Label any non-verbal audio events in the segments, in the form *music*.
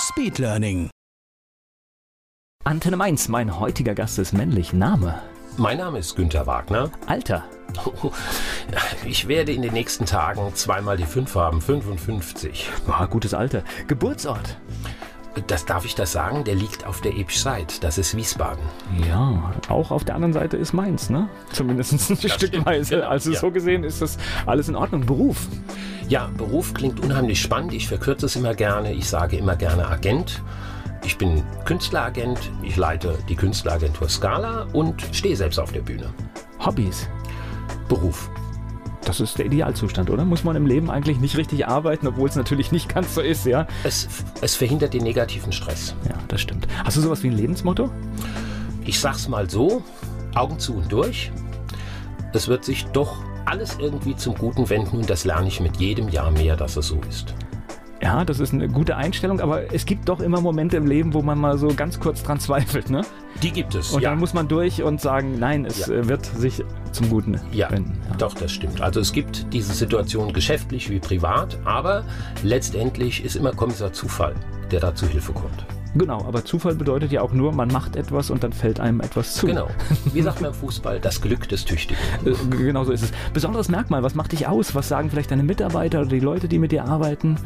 Speedlearning. Antenne Mainz, mein heutiger Gast ist männlich. Name? Mein Name ist Günter Wagner. Alter? *laughs* Ich werde in den nächsten Tagen zweimal die 5 haben, 55. Boah, gutes Alter. Geburtsort? Das darf ich das sagen, der liegt auf der Ebschseid. Das ist Wiesbaden. Ja, auch auf der anderen Seite ist Mainz, ne? Zumindest ein Stückweise. stimmt, genau, also ja. so gesehen ist das alles in Ordnung. Beruf? Ja, Beruf klingt unheimlich spannend. Ich verkürze es immer gerne. Ich sage immer gerne Agent. Ich bin Künstleragent. Ich leite die Künstleragentur Scala und stehe selbst auf der Bühne. Hobbys? Beruf. Das ist der Idealzustand, oder? Muss man im Leben eigentlich nicht richtig arbeiten, obwohl es natürlich nicht ganz so ist, ja? Es, es verhindert den negativen Stress. Ja, das stimmt. Hast du sowas wie ein Lebensmotto? Ich sag's mal so, Augen zu und durch. Es wird sich doch alles irgendwie zum Guten wenden und das lerne ich mit jedem Jahr mehr, dass es so ist. Ja, das ist eine gute Einstellung, aber es gibt doch immer Momente im Leben, wo man mal so ganz kurz dran zweifelt, ne? Die gibt es, Und ja. dann muss man durch und sagen, nein, es Ja. äh, wird sich zum Guten ja, wenden. doch, das stimmt. Also es gibt diese Situation geschäftlich wie privat, aber letztendlich ist immer Kommissar Zufall, der da zu Hilfe kommt. Genau, aber Zufall bedeutet ja auch nur, man macht etwas und dann fällt einem etwas zu. Genau. *laughs* Wie sagt man im Fußball? Das Glück des Tüchtigen. Äh, Genau so ist es. Besonderes Merkmal, was macht dich aus? Was sagen vielleicht deine Mitarbeiter oder die Leute, die mit dir arbeiten?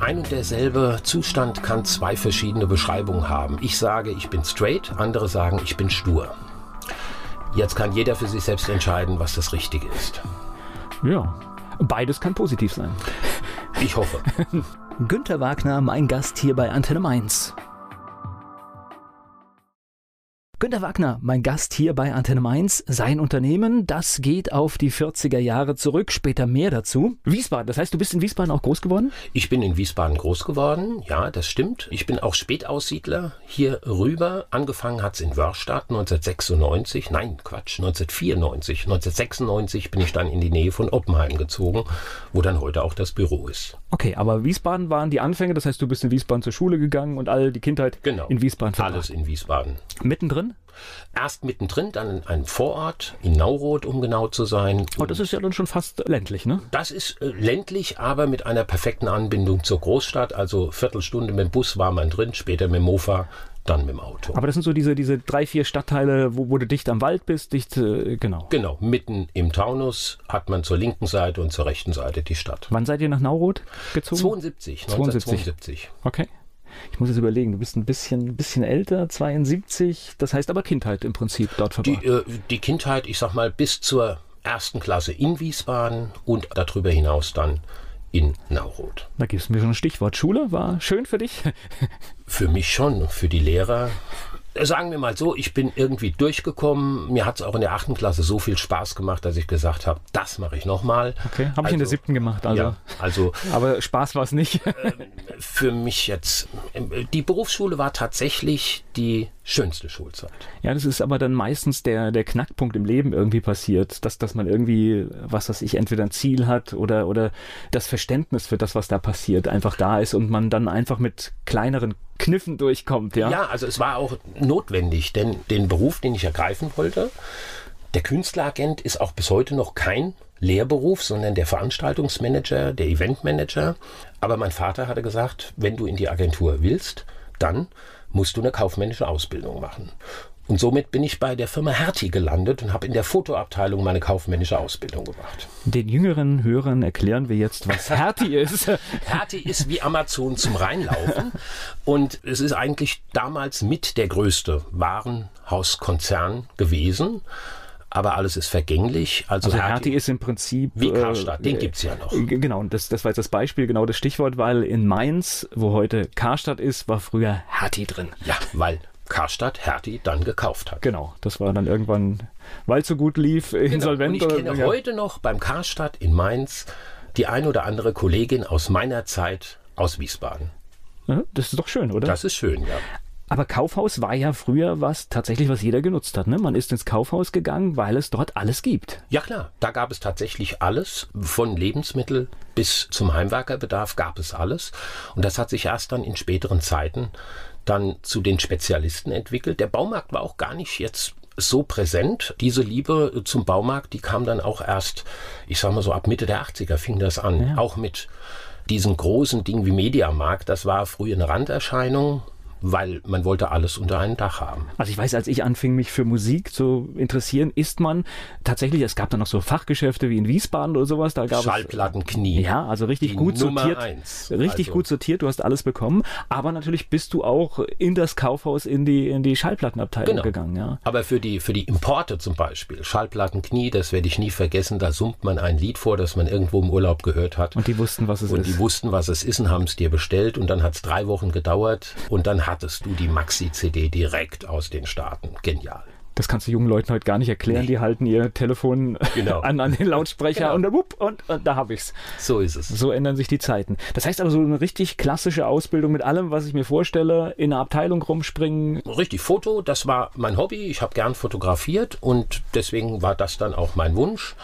Ein und derselbe Zustand kann zwei verschiedene Beschreibungen haben. Ich sage, ich bin straight, andere sagen, ich bin stur. Jetzt kann jeder für sich selbst entscheiden, was das Richtige ist. Ja, beides kann positiv sein. Ich hoffe. *laughs* Günter Wagner, mein Gast hier bei Antenne Mainz. Günter Wagner, mein Gast hier bei Antenne Mainz. Sein Unternehmen, das geht auf die 40er Jahre zurück, später mehr dazu. Wiesbaden, das heißt, du bist in Wiesbaden auch groß geworden? Ich bin in Wiesbaden groß geworden, ja, das stimmt. Ich bin auch Spätaussiedler hier rüber. Angefangen hat's in Wörstadt 1996, nein, Quatsch, 1994. 1996 bin ich dann in die Nähe von Oppenheim gezogen, wo dann heute auch das Büro ist. Okay, aber Wiesbaden waren die Anfänge, das heißt, du bist in Wiesbaden zur Schule gegangen und all die Kindheit Genau. in Wiesbaden verbracht. Alles in Wiesbaden. Mittendrin? Erst mittendrin, dann in einem Vorort, in Nauroth, um genau zu sein. Oh, das ist ja dann schon fast ländlich, ne? Das ist äh, ländlich, aber mit einer perfekten Anbindung zur Großstadt. Also Viertelstunde mit dem Bus war man drin, später mit dem Mofa, dann mit dem Auto. Aber das sind so diese, diese drei, vier Stadtteile, wo, wo du dicht am Wald bist, dicht, äh, genau. Genau, mitten im Taunus hat man zur linken Seite und zur rechten Seite die Stadt. Wann seid ihr nach Nauroth gezogen? 72, 72. 1972. Okay. Ich muss jetzt überlegen, du bist ein bisschen, bisschen älter, 72, das heißt aber Kindheit im Prinzip dort Die, verbracht. äh, die Kindheit, ich sag mal, bis zur ersten Klasse in Wiesbaden und darüber hinaus dann in Nauroth. da gibst du mir schon ein Stichwort. Schule war schön für dich? Für mich schon, für die Lehrer. Äh, Sagen wir mal so, ich bin irgendwie durchgekommen. Mir hat es auch in der achten Klasse so viel Spaß gemacht, dass ich gesagt habe, das mache ich nochmal. Okay, habe ich in der Also, siebten gemacht, also. Ja, also *laughs* Aber Spaß war es nicht. für mich jetzt, äh, die Berufsschule war tatsächlich die schönste Schulzeit. Ja, das ist aber dann meistens der, der Knackpunkt im Leben irgendwie passiert, dass, dass man irgendwie, was weiß ich, entweder ein Ziel hat oder, oder das Verständnis für das, was da passiert, einfach da ist und man dann einfach mit kleineren Kniffen durchkommt, ja? Ja, also es war auch notwendig, denn den Beruf, den ich ergreifen wollte, der Künstleragent ist auch bis heute noch kein Lehrberuf, sondern der Veranstaltungsmanager, der Eventmanager. Aber mein Vater hatte gesagt, wenn du in die Agentur willst, dann musst du eine kaufmännische Ausbildung machen. Und somit bin ich bei der Firma Hertie gelandet und habe in der Fotoabteilung meine kaufmännische Ausbildung gemacht. Den jüngeren Hörern erklären wir jetzt, was *laughs* Hertie ist. Hertie ist wie Amazon zum Reinlaufen und es ist eigentlich damals mit der größte Warenhauskonzern gewesen. Aber alles ist vergänglich. Also, Also Hertie ist im Prinzip... wie äh, Karstadt, den gibt's ja noch. G- Genau, und das, das war jetzt das Beispiel, genau das Stichwort, weil in Mainz, wo heute Karstadt ist, war früher Hertie drin. Ja, weil Karstadt Hertie dann gekauft hat. Genau, das war dann irgendwann, weil es so gut lief, insolvent. Genau. Und ich kenne ja. heute noch beim Karstadt in Mainz die ein oder andere Kollegin aus meiner Zeit aus Wiesbaden. Das ist doch schön, oder? Das ist schön, ja. Aber Kaufhaus war ja früher was tatsächlich, was jeder genutzt hat. Ne? Man ist ins Kaufhaus gegangen, weil es dort alles gibt. Ja klar, da gab es tatsächlich alles. Von Lebensmittel bis zum Heimwerkerbedarf gab es alles. Und das hat sich erst dann in späteren Zeiten dann zu den Spezialisten entwickelt. Der Baumarkt war auch gar nicht jetzt so präsent. Diese Liebe zum Baumarkt, die kam dann auch erst, ich sag mal so ab Mitte der 80er fing das an. Ja. Auch mit diesen großen Dingen wie Mediamarkt. Das war früher eine Randerscheinung weil man wollte alles unter einem Dach haben. Also ich weiß, als ich anfing, mich für Musik zu interessieren, ist man tatsächlich, es gab da noch so Fachgeschäfte wie in Wiesbaden oder sowas, da gab Schallplattenknie. Ja, also richtig gut Nummer sortiert. Eins. Richtig also. gut sortiert, du hast alles bekommen, aber natürlich bist du auch in das Kaufhaus in die in die Schallplattenabteilung genau. gegangen, ja. Aber für die für die Importe zum Beispiel, Schallplattenknie, das werde ich nie vergessen, da summt man ein Lied vor, das man irgendwo im Urlaub gehört hat. Und die wussten, was es und ist. Und die wussten, was es ist und haben es dir bestellt und dann hat es drei Wochen gedauert und dann hattest du die Maxi-CD direkt aus den Staaten. Genial. Das kannst du jungen Leuten heute gar nicht erklären. Nee. Die halten ihr Telefon genau. *laughs* an, an den Lautsprecher genau. und, wupp, und, und da habe ich's. So ist es. So ändern sich die Zeiten. Das heißt aber so eine richtig klassische Ausbildung mit allem, was ich mir vorstelle, in einer Abteilung rumspringen. Richtig, Foto, das war mein Hobby. Ich habe gern fotografiert und deswegen war das dann auch mein Wunsch.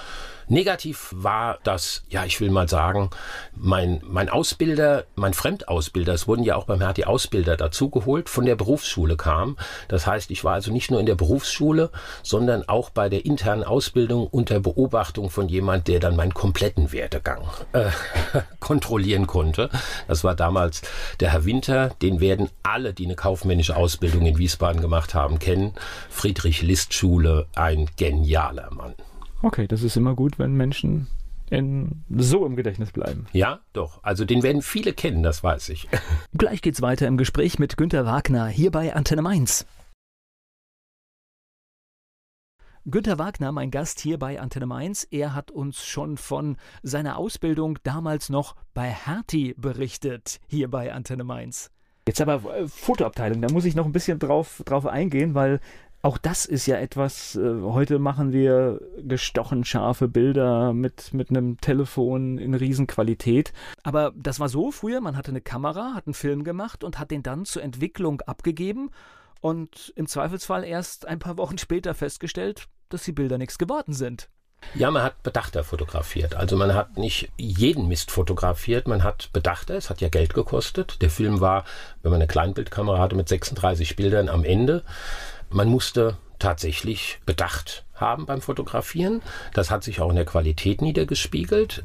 Negativ war das, ja, ich will mal sagen, mein, mein Ausbilder, mein Fremdausbilder, es wurden ja auch beim HT Ausbilder dazugeholt, von der Berufsschule kam. Das heißt, ich war also nicht nur in der Berufsschule, sondern auch bei der internen Ausbildung unter Beobachtung von jemand, der dann meinen kompletten Werdegang äh, *laughs* kontrollieren konnte. Das war damals der Herr Winter, den werden alle, die eine kaufmännische Ausbildung in Wiesbaden gemacht haben, kennen. Friedrich List Schule, ein genialer Mann. Okay, das ist immer gut, wenn Menschen in, so im Gedächtnis bleiben. Ja, doch. Also den werden viele kennen, das weiß ich. *laughs* Gleich geht's weiter im Gespräch mit Günter Wagner hier bei Antenne Mainz. Günter Wagner, mein Gast hier bei Antenne Mainz, er hat uns schon von seiner Ausbildung damals noch bei Hertie berichtet, hier bei Antenne Mainz. Jetzt aber äh, Fotoabteilung, da muss ich noch ein bisschen drauf, drauf eingehen, weil auch das ist ja etwas, äh, heute machen wir gestochen scharfe Bilder mit, mit einem Telefon in Riesenqualität. Aber das war so früher, man hatte eine Kamera, hat einen Film gemacht und hat den dann zur Entwicklung abgegeben und im Zweifelsfall erst ein paar Wochen *laughs* später festgestellt, dass die Bilder nichts geworden sind. Ja, man hat Bedachter fotografiert. Also man hat nicht jeden Mist fotografiert, man hat Bedachter. Es hat ja Geld gekostet. Der Film war, wenn man eine Kleinbildkamera hatte, mit 36 Bildern am Ende. Man musste tatsächlich Bedacht haben beim Fotografieren. Das hat sich auch in der Qualität niedergespiegelt.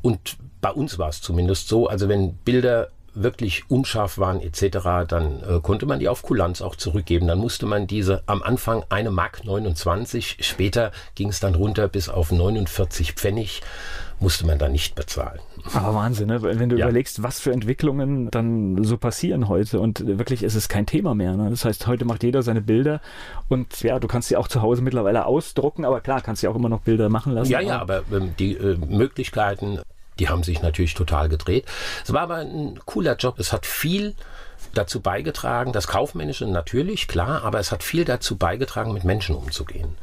Und bei uns war es zumindest so, also wenn Bilder wirklich unscharf waren etc., dann äh, konnte man die auf Kulanz auch zurückgeben. Dann musste man diese am Anfang eine Mark 29, später ging es dann runter bis auf 49 Pfennig, musste man dann nicht bezahlen. Aber Wahnsinn, ne? wenn du ja. überlegst, was für Entwicklungen dann so passieren heute und wirklich ist es kein Thema mehr. Ne? Das heißt, heute macht jeder seine Bilder und ja, du kannst sie auch zu Hause mittlerweile ausdrucken, aber klar, kannst du auch immer noch Bilder machen lassen. Ja, ja, aber ähm, die äh, Möglichkeiten die haben sich natürlich total gedreht. Es war aber ein cooler Job. Es hat viel dazu beigetragen, das Kaufmännische natürlich, klar, aber es hat viel dazu beigetragen, mit Menschen umzugehen.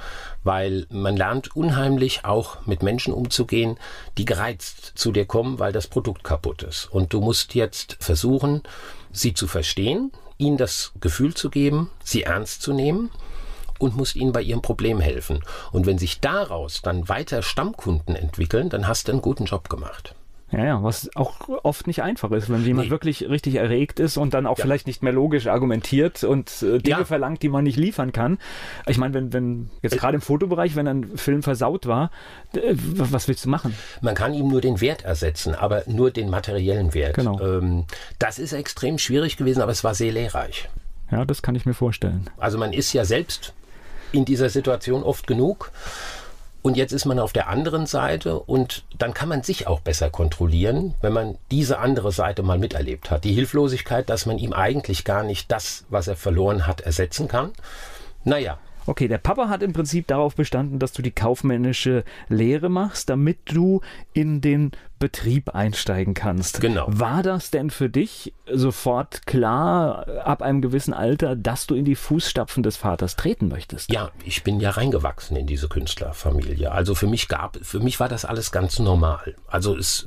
Weil man lernt unheimlich auch mit Menschen umzugehen, die gereizt zu dir kommen, weil das Produkt kaputt ist. Und du musst jetzt versuchen, sie zu verstehen, ihnen das Gefühl zu geben, sie ernst zu nehmen und musst ihnen bei ihrem Problem helfen. Und wenn sich daraus dann weiter Stammkunden entwickeln, dann hast du einen guten Job gemacht. Ja, ja, was auch oft nicht einfach ist, wenn jemand nee. wirklich richtig erregt ist und dann auch ja. vielleicht nicht mehr logisch argumentiert und äh, Dinge ja. verlangt, die man nicht liefern kann. Ich meine, wenn, wenn jetzt äh. gerade im Fotobereich, wenn ein Film versaut war, äh, was willst du machen? Man kann ihm nur den Wert ersetzen, aber nur den materiellen Wert. Genau. Ähm, das ist extrem schwierig gewesen, aber es war sehr lehrreich. Ja, das kann ich mir vorstellen. Also man ist ja selbst in dieser Situation oft genug. Und jetzt ist man auf der anderen Seite und dann kann man sich auch besser kontrollieren, wenn man diese andere Seite mal miterlebt hat. Die Hilflosigkeit, dass man ihm eigentlich gar nicht das, was er verloren hat, ersetzen kann. Naja, Okay, der Papa hat im Prinzip darauf bestanden, dass du die kaufmännische Lehre machst, damit du in den Betrieb einsteigen kannst. Genau. War das denn für dich sofort klar, ab einem gewissen Alter, dass du in die Fußstapfen des Vaters treten möchtest? Ja, ich bin ja reingewachsen in diese Künstlerfamilie. Also für mich gab, für mich war das alles ganz normal. Also es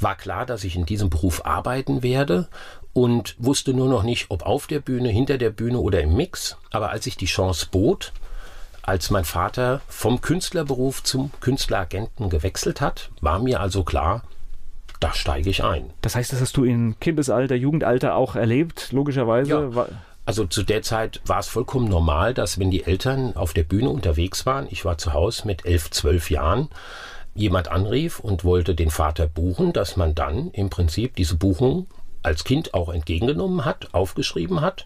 war klar, dass ich in diesem Beruf arbeiten werde und wusste nur noch nicht, ob auf der Bühne, hinter der Bühne oder im Mix. Aber als ich die Chance bot, als mein Vater vom Künstlerberuf zum Künstleragenten gewechselt hat, war mir also klar, da steige ich ein. Das heißt, das hast du in Kindesalter, Jugendalter auch erlebt, logischerweise? Ja. Also zu der Zeit war es vollkommen normal, dass wenn die Eltern auf der Bühne unterwegs waren, ich war zu Hause mit elf, zwölf Jahren, jemand anrief und wollte den Vater buchen, dass man dann im Prinzip diese Buchung als Kind auch entgegengenommen hat, aufgeschrieben hat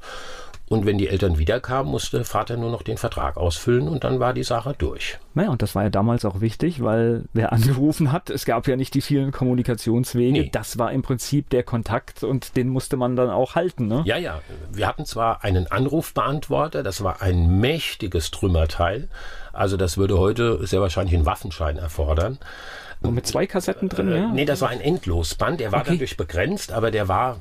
und wenn die Eltern wiederkamen, musste Vater nur noch den Vertrag ausfüllen und dann war die Sache durch. Naja, und das war ja damals auch wichtig, weil wer angerufen hat, es gab ja nicht die vielen Kommunikationswege. Nee. Das war im Prinzip der Kontakt und den musste man dann auch halten. Ne? Ja, ja. Wir hatten zwar einen Anrufbeantworter, das war ein mächtiges Trümmerteil. Also das würde heute sehr wahrscheinlich einen Waffenschein erfordern. Und mit zwei Kassetten drin, äh, ja? Nee, das war ein Endlosband. Der war okay. dadurch begrenzt, aber der war,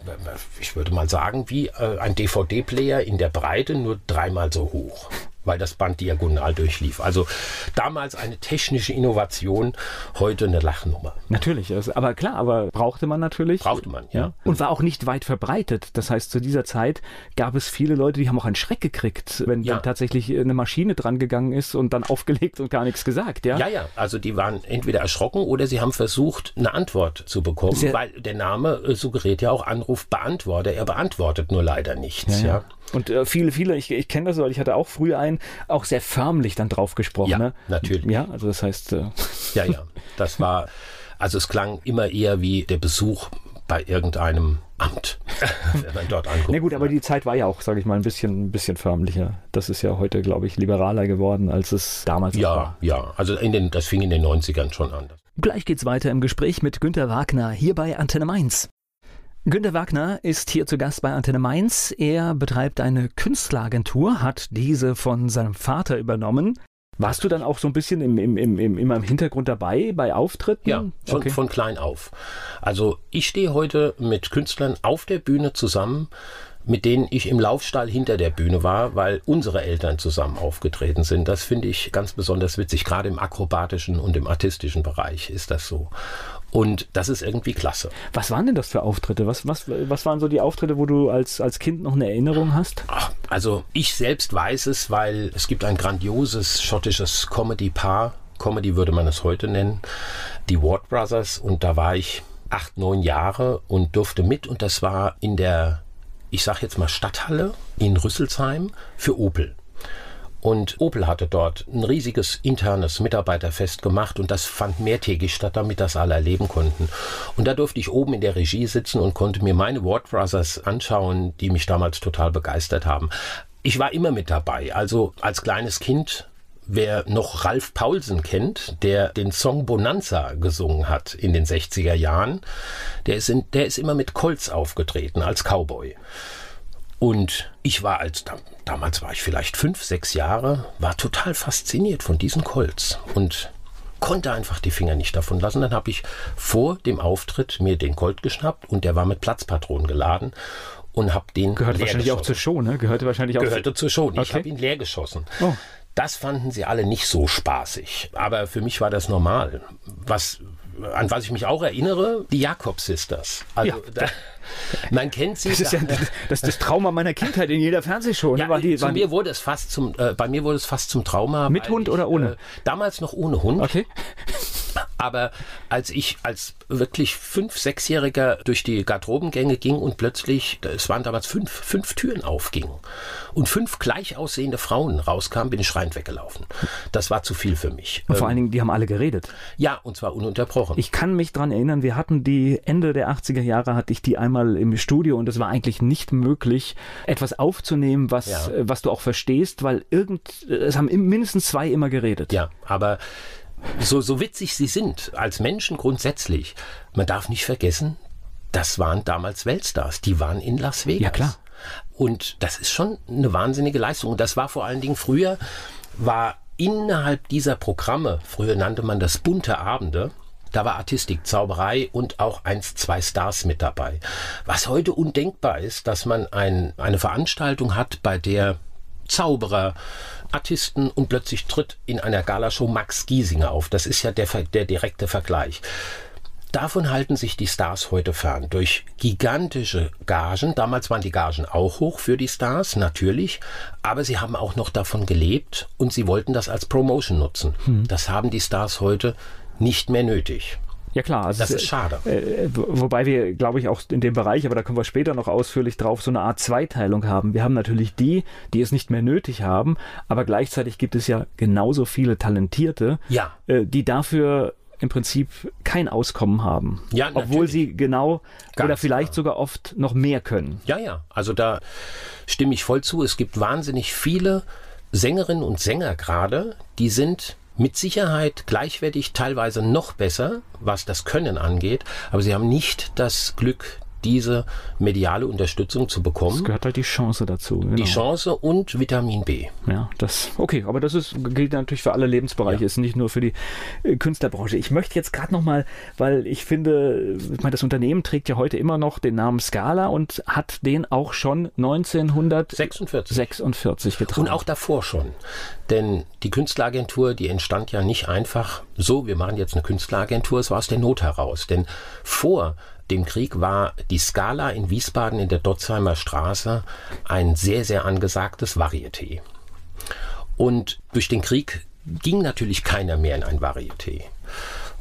ich würde mal sagen, wie äh, ein DVD-Player in der Breite, nur dreimal so hoch weil das Band diagonal durchlief. Also damals eine technische Innovation, heute eine Lachnummer. Natürlich, aber klar, aber brauchte man natürlich. Brauchte man, ja. ja. Und war auch nicht weit verbreitet. Das heißt, zu dieser Zeit gab es viele Leute, die haben auch einen Schreck gekriegt, wenn ja. dann tatsächlich eine Maschine dran gegangen ist und dann *laughs* aufgelegt und gar nichts gesagt, ja? Ja, ja, also die waren entweder erschrocken oder sie haben versucht, eine Antwort zu bekommen, Sehr weil der Name äh, suggeriert ja auch Anrufbeantworter. Er beantwortet nur leider nichts, ja. ja. Und äh, viele, viele, ich, ich kenne das, weil ich hatte auch früher einen, auch sehr förmlich dann drauf gesprochen. Ja, ne? natürlich. Ja, also das heißt. Äh *laughs* ja, ja. Das war, also es klang immer eher wie der Besuch bei irgendeinem Amt, *laughs* wenn man dort anguckt. Na gut, aber die Zeit war ja auch, sage ich mal, ein bisschen, ein bisschen förmlicher. Das ist ja heute, glaube ich, liberaler geworden, als es damals ja, war. Ja, ja. Also in den, das fing in den 90ern schon an. Gleich geht's weiter im Gespräch mit Günter Wagner hier bei Antenne Mainz. Günter Wagner ist hier zu Gast bei Antenne Mainz. Er betreibt eine Künstleragentur, hat diese von seinem Vater übernommen. Warst du dann auch so ein bisschen im, im, im, im, immer im Hintergrund dabei bei Auftritten? Ja, von, okay. von klein auf. Also ich stehe heute mit Künstlern auf der Bühne zusammen, mit denen ich im Laufstall hinter der Bühne war, weil unsere Eltern zusammen aufgetreten sind. Das finde ich ganz besonders witzig. Gerade im akrobatischen und im artistischen Bereich ist das so. Und das ist irgendwie klasse. Was waren denn das für Auftritte? Was, was, was waren so die Auftritte, wo du als, als Kind noch eine Erinnerung hast? Ach, also ich selbst weiß es, weil es gibt ein grandioses schottisches Comedy-Paar. Comedy würde man es heute nennen. Die Ward Brothers. Und da war ich acht, neun Jahre und durfte mit. Und das war in der ich sage jetzt mal Stadthalle in Rüsselsheim für Opel. Und Opel hatte dort ein riesiges internes Mitarbeiterfest gemacht und das fand mehrtägig statt, damit das alle erleben konnten. Und da durfte ich oben in der Regie sitzen und konnte mir meine Ward Brothers anschauen, die mich damals total begeistert haben. Ich war immer mit dabei. Also als kleines Kind Wer noch Ralf Paulsen kennt, der den Song Bonanza gesungen hat in den 60er Jahren, der ist, in, der ist immer mit Colts aufgetreten als Cowboy. Und ich war als, damals war ich vielleicht fünf, sechs Jahre, war total fasziniert von diesen Colts und konnte einfach die Finger nicht davon lassen. Dann habe ich vor dem Auftritt mir den Colt geschnappt und der war mit Platzpatronen geladen und habe den gehörte wahrscheinlich geschossen. auch zur Show, ne? Gehörte wahrscheinlich auch gehörte zur Show. Okay. Ich habe ihn leer geschossen. Oh. Das fanden sie alle nicht so spaßig. Aber für mich war das normal. Was, an was ich mich auch erinnere, die Jakob Sisters. Also, ja. da, *laughs* man kennt sie. Das ist ja das, das, Trauma meiner Kindheit in jeder Fernsehshow. Ne? Ja, war die, mir wurde es fast zum, äh, bei mir wurde es fast zum Trauma. Mit Hund ich, oder ohne? Äh, damals noch ohne Hund. Okay. *laughs* Aber als ich als wirklich fünf, sechsjähriger durch die Garderobengänge ging und plötzlich, es waren damals fünf, fünf Türen aufgingen und fünf gleich aussehende Frauen rauskamen, bin ich schreiend weggelaufen. Das war zu viel für mich. Und vor allen Dingen, die haben alle geredet. Ja, und zwar ununterbrochen. Ich kann mich dran erinnern, wir hatten die Ende der 80er Jahre hatte ich die einmal im Studio und es war eigentlich nicht möglich, etwas aufzunehmen, was, ja. was du auch verstehst, weil irgend, es haben mindestens zwei immer geredet. Ja, aber so, so witzig sie sind, als Menschen grundsätzlich, man darf nicht vergessen, das waren damals Weltstars, die waren in Las Vegas. Ja, klar. Und das ist schon eine wahnsinnige Leistung. Und das war vor allen Dingen früher, war innerhalb dieser Programme, früher nannte man das bunte Abende, da war Artistik, Zauberei und auch eins, zwei Stars mit dabei. Was heute undenkbar ist, dass man ein, eine Veranstaltung hat, bei der Zauberer, Artisten und plötzlich tritt in einer Galashow Max Giesinger auf. Das ist ja der, der direkte Vergleich. Davon halten sich die Stars heute fern. Durch gigantische Gagen. Damals waren die Gagen auch hoch für die Stars, natürlich. Aber sie haben auch noch davon gelebt und sie wollten das als Promotion nutzen. Hm. Das haben die Stars heute nicht mehr nötig. Ja klar, also das ist schade. Äh, wobei wir, glaube ich, auch in dem Bereich, aber da kommen wir später noch ausführlich drauf, so eine Art Zweiteilung haben. Wir haben natürlich die, die es nicht mehr nötig haben, aber gleichzeitig gibt es ja genauso viele Talentierte, ja. äh, die dafür im Prinzip kein Auskommen haben. Ja, obwohl sie genau Ganz oder vielleicht klar. sogar oft noch mehr können. Ja, ja. Also da stimme ich voll zu. Es gibt wahnsinnig viele Sängerinnen und Sänger gerade, die sind mit Sicherheit gleichwertig, teilweise noch besser, was das Können angeht, aber sie haben nicht das Glück, diese mediale Unterstützung zu bekommen. Es gehört halt die Chance dazu. Genau. Die Chance und Vitamin B. Ja, das, okay, aber das ist, gilt natürlich für alle Lebensbereiche, ja. ist nicht nur für die äh, Künstlerbranche. Ich möchte jetzt gerade nochmal, weil ich finde, ich meine, das Unternehmen trägt ja heute immer noch den Namen Scala und hat den auch schon 1946 46 getragen. Und auch davor schon. Denn die Künstleragentur, die entstand ja nicht einfach so, wir machen jetzt eine Künstleragentur, es war aus der Not heraus. Denn vor dem Krieg war die Skala in Wiesbaden in der Dotzheimer Straße ein sehr, sehr angesagtes Varieté. Und durch den Krieg ging natürlich keiner mehr in ein Varieté.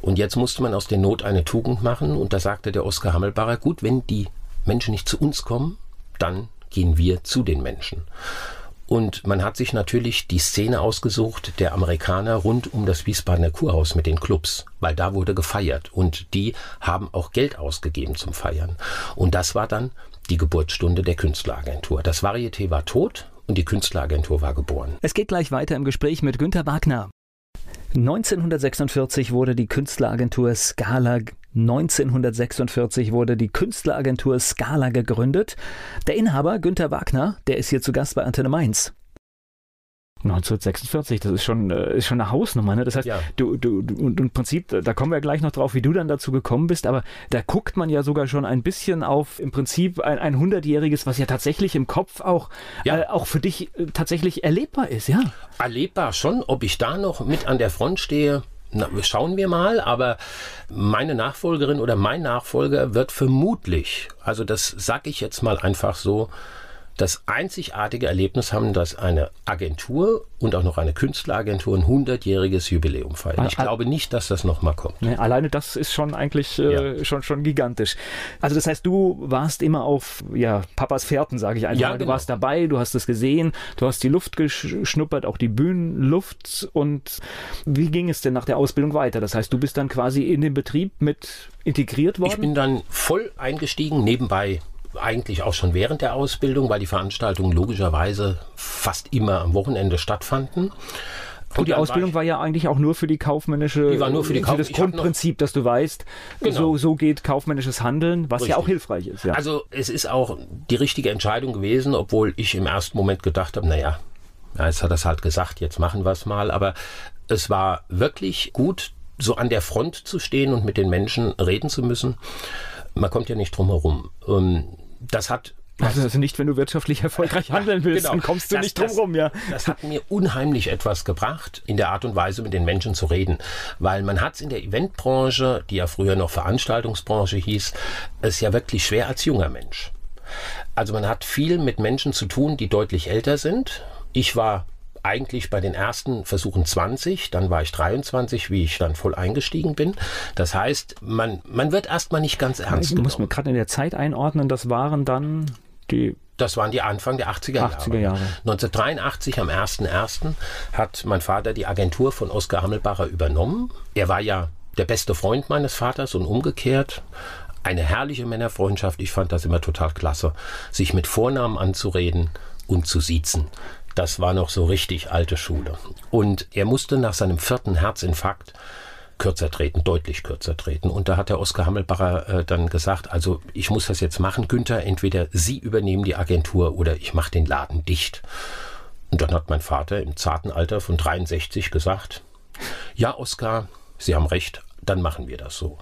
Und jetzt musste man aus der Not eine Tugend machen. Und da sagte der Oskar Hammelbacher, gut, wenn die Menschen nicht zu uns kommen, dann gehen wir zu den Menschen. Und man hat sich natürlich die Szene ausgesucht der Amerikaner rund um das Wiesbadener Kurhaus mit den Clubs, weil da wurde gefeiert und die haben auch Geld ausgegeben zum Feiern. Und das war dann die Geburtsstunde der Künstleragentur. Das Varieté war tot und die Künstleragentur war geboren. Es geht gleich weiter im Gespräch mit Günter Wagner. 1946 wurde die Künstleragentur Scala 1946 wurde die Künstleragentur Scala gegründet. Der Inhaber Günther Wagner, der ist hier zu Gast bei Antenne Mainz. 1946, das ist schon, äh, ist schon eine Hausnummer. Ne? Das heißt, ja. du, du, du, im Prinzip, da kommen wir gleich noch drauf, wie du dann dazu gekommen bist, aber da guckt man ja sogar schon ein bisschen auf im Prinzip ein, ein hundertjähriges, was ja tatsächlich im Kopf auch, ja. äh, auch für dich äh, tatsächlich erlebbar ist, ja. Erlebbar schon, ob ich da noch mit an der Front stehe, na, schauen wir mal, aber meine Nachfolgerin oder mein Nachfolger wird vermutlich, also das sage ich jetzt mal einfach so, das einzigartige Erlebnis haben, dass eine Agentur und auch noch eine Künstleragentur ein 100-jähriges Jubiläum feiern. Ich glaube nicht, dass das nochmal kommt. Nee, alleine das ist schon eigentlich äh, ja. schon, schon gigantisch. Also das heißt, du warst immer auf ja, Papas Fährten, sage ich einfach ja, mal. Du genau. warst dabei, du hast es gesehen, du hast die Luft geschnuppert, auch die Bühnenluft. Und wie ging es denn nach der Ausbildung weiter? Das heißt, du bist dann quasi in den Betrieb mit integriert worden? Ich bin dann voll eingestiegen, nebenbei eigentlich auch schon während der Ausbildung, weil die Veranstaltungen logischerweise fast immer am Wochenende stattfanden. Und, die Ausbildung war, ja eigentlich auch nur für die kaufmännische, die war nur für, die Kauf das Grundprinzip, dass du weißt, genau. so, so geht kaufmännisches Handeln, was Richtig. ja auch hilfreich ist. Ja. Also es ist auch die richtige Entscheidung gewesen, obwohl ich im ersten Moment gedacht habe, naja, ja, jetzt hat er es halt gesagt, jetzt machen wir es mal. Aber es war wirklich gut, so an der Front zu stehen und mit den Menschen reden zu müssen. Man kommt ja nicht drum herum. Das hat also, also nicht, wenn du wirtschaftlich erfolgreich handeln willst, genau. dann kommst du das, nicht drum rum, ja. Das hat mir unheimlich etwas gebracht, in der Art und Weise mit den Menschen zu reden. Weil man hat es in der Eventbranche, die ja früher noch Veranstaltungsbranche hieß, es ja wirklich schwer als junger Mensch. Also man hat viel mit Menschen zu tun, die deutlich älter sind. Ich war eigentlich bei den ersten Versuchen 20, dann war ich 23, wie ich dann voll eingestiegen bin. Das heißt, man, man wird erstmal nicht ganz ernst. Du musst mir gerade in der Zeit einordnen, das waren dann die das waren die Anfang der 80er Jahre. 80er Jahre. 1983 am 1.1. hat mein Vater die Agentur von Oskar Hammelbacher übernommen. Er war ja der beste Freund meines Vaters und umgekehrt. Eine herrliche Männerfreundschaft. Ich fand das immer total klasse, sich mit Vornamen anzureden und zu siezen. Das war noch so richtig alte Schule. Und er musste nach seinem vierten Herzinfarkt kürzer treten, deutlich kürzer treten. Und da hat der Oskar Hammelbacher äh, dann gesagt, also ich muss das jetzt machen, Günther, entweder Sie übernehmen die Agentur oder ich mache den Laden dicht. Und dann hat mein Vater im zarten Alter von 63 gesagt, ja, Oskar, Sie haben recht, dann machen wir das so.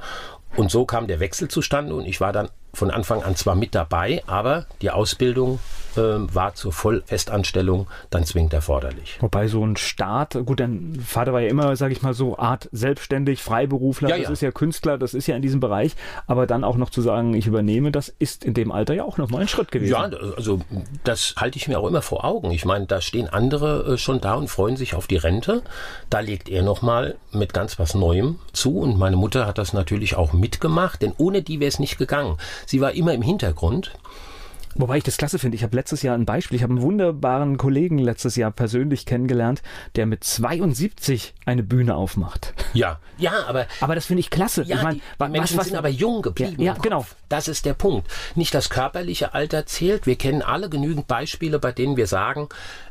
Und so kam der Wechsel zustande und ich war dann von Anfang an zwar mit dabei, aber die Ausbildung war zur Vollfestanstellung dann zwingend erforderlich. Wobei so ein Start, gut, dein Vater war ja immer, sage ich mal so, Art selbstständig, Freiberufler, Ja, das ja. ist ja Künstler, das ist ja in diesem Bereich, aber dann auch noch zu sagen, ich übernehme, das ist in dem Alter ja auch nochmal ein Schritt gewesen. Ja, also das halte ich mir auch immer vor Augen. Ich meine, da stehen andere äh, schon da und freuen sich auf die Rente. Da legt er nochmal mit ganz was Neuem zu und meine Mutter hat das natürlich auch mitgemacht, denn ohne die wäre es nicht gegangen. Sie war immer im Hintergrund. Wobei ich das klasse finde. Ich habe letztes Jahr ein Beispiel. Ich habe einen wunderbaren Kollegen letztes Jahr persönlich kennengelernt, der mit 72 eine Bühne aufmacht. Ja, ja, aber Aber das finde ich klasse. Ja, ich mein, die, wa- die Menschen sind aber jung geblieben. Ja, ja genau. Das ist der Punkt. Nicht das körperliche Alter zählt. Wir kennen alle genügend Beispiele, bei denen wir sagen,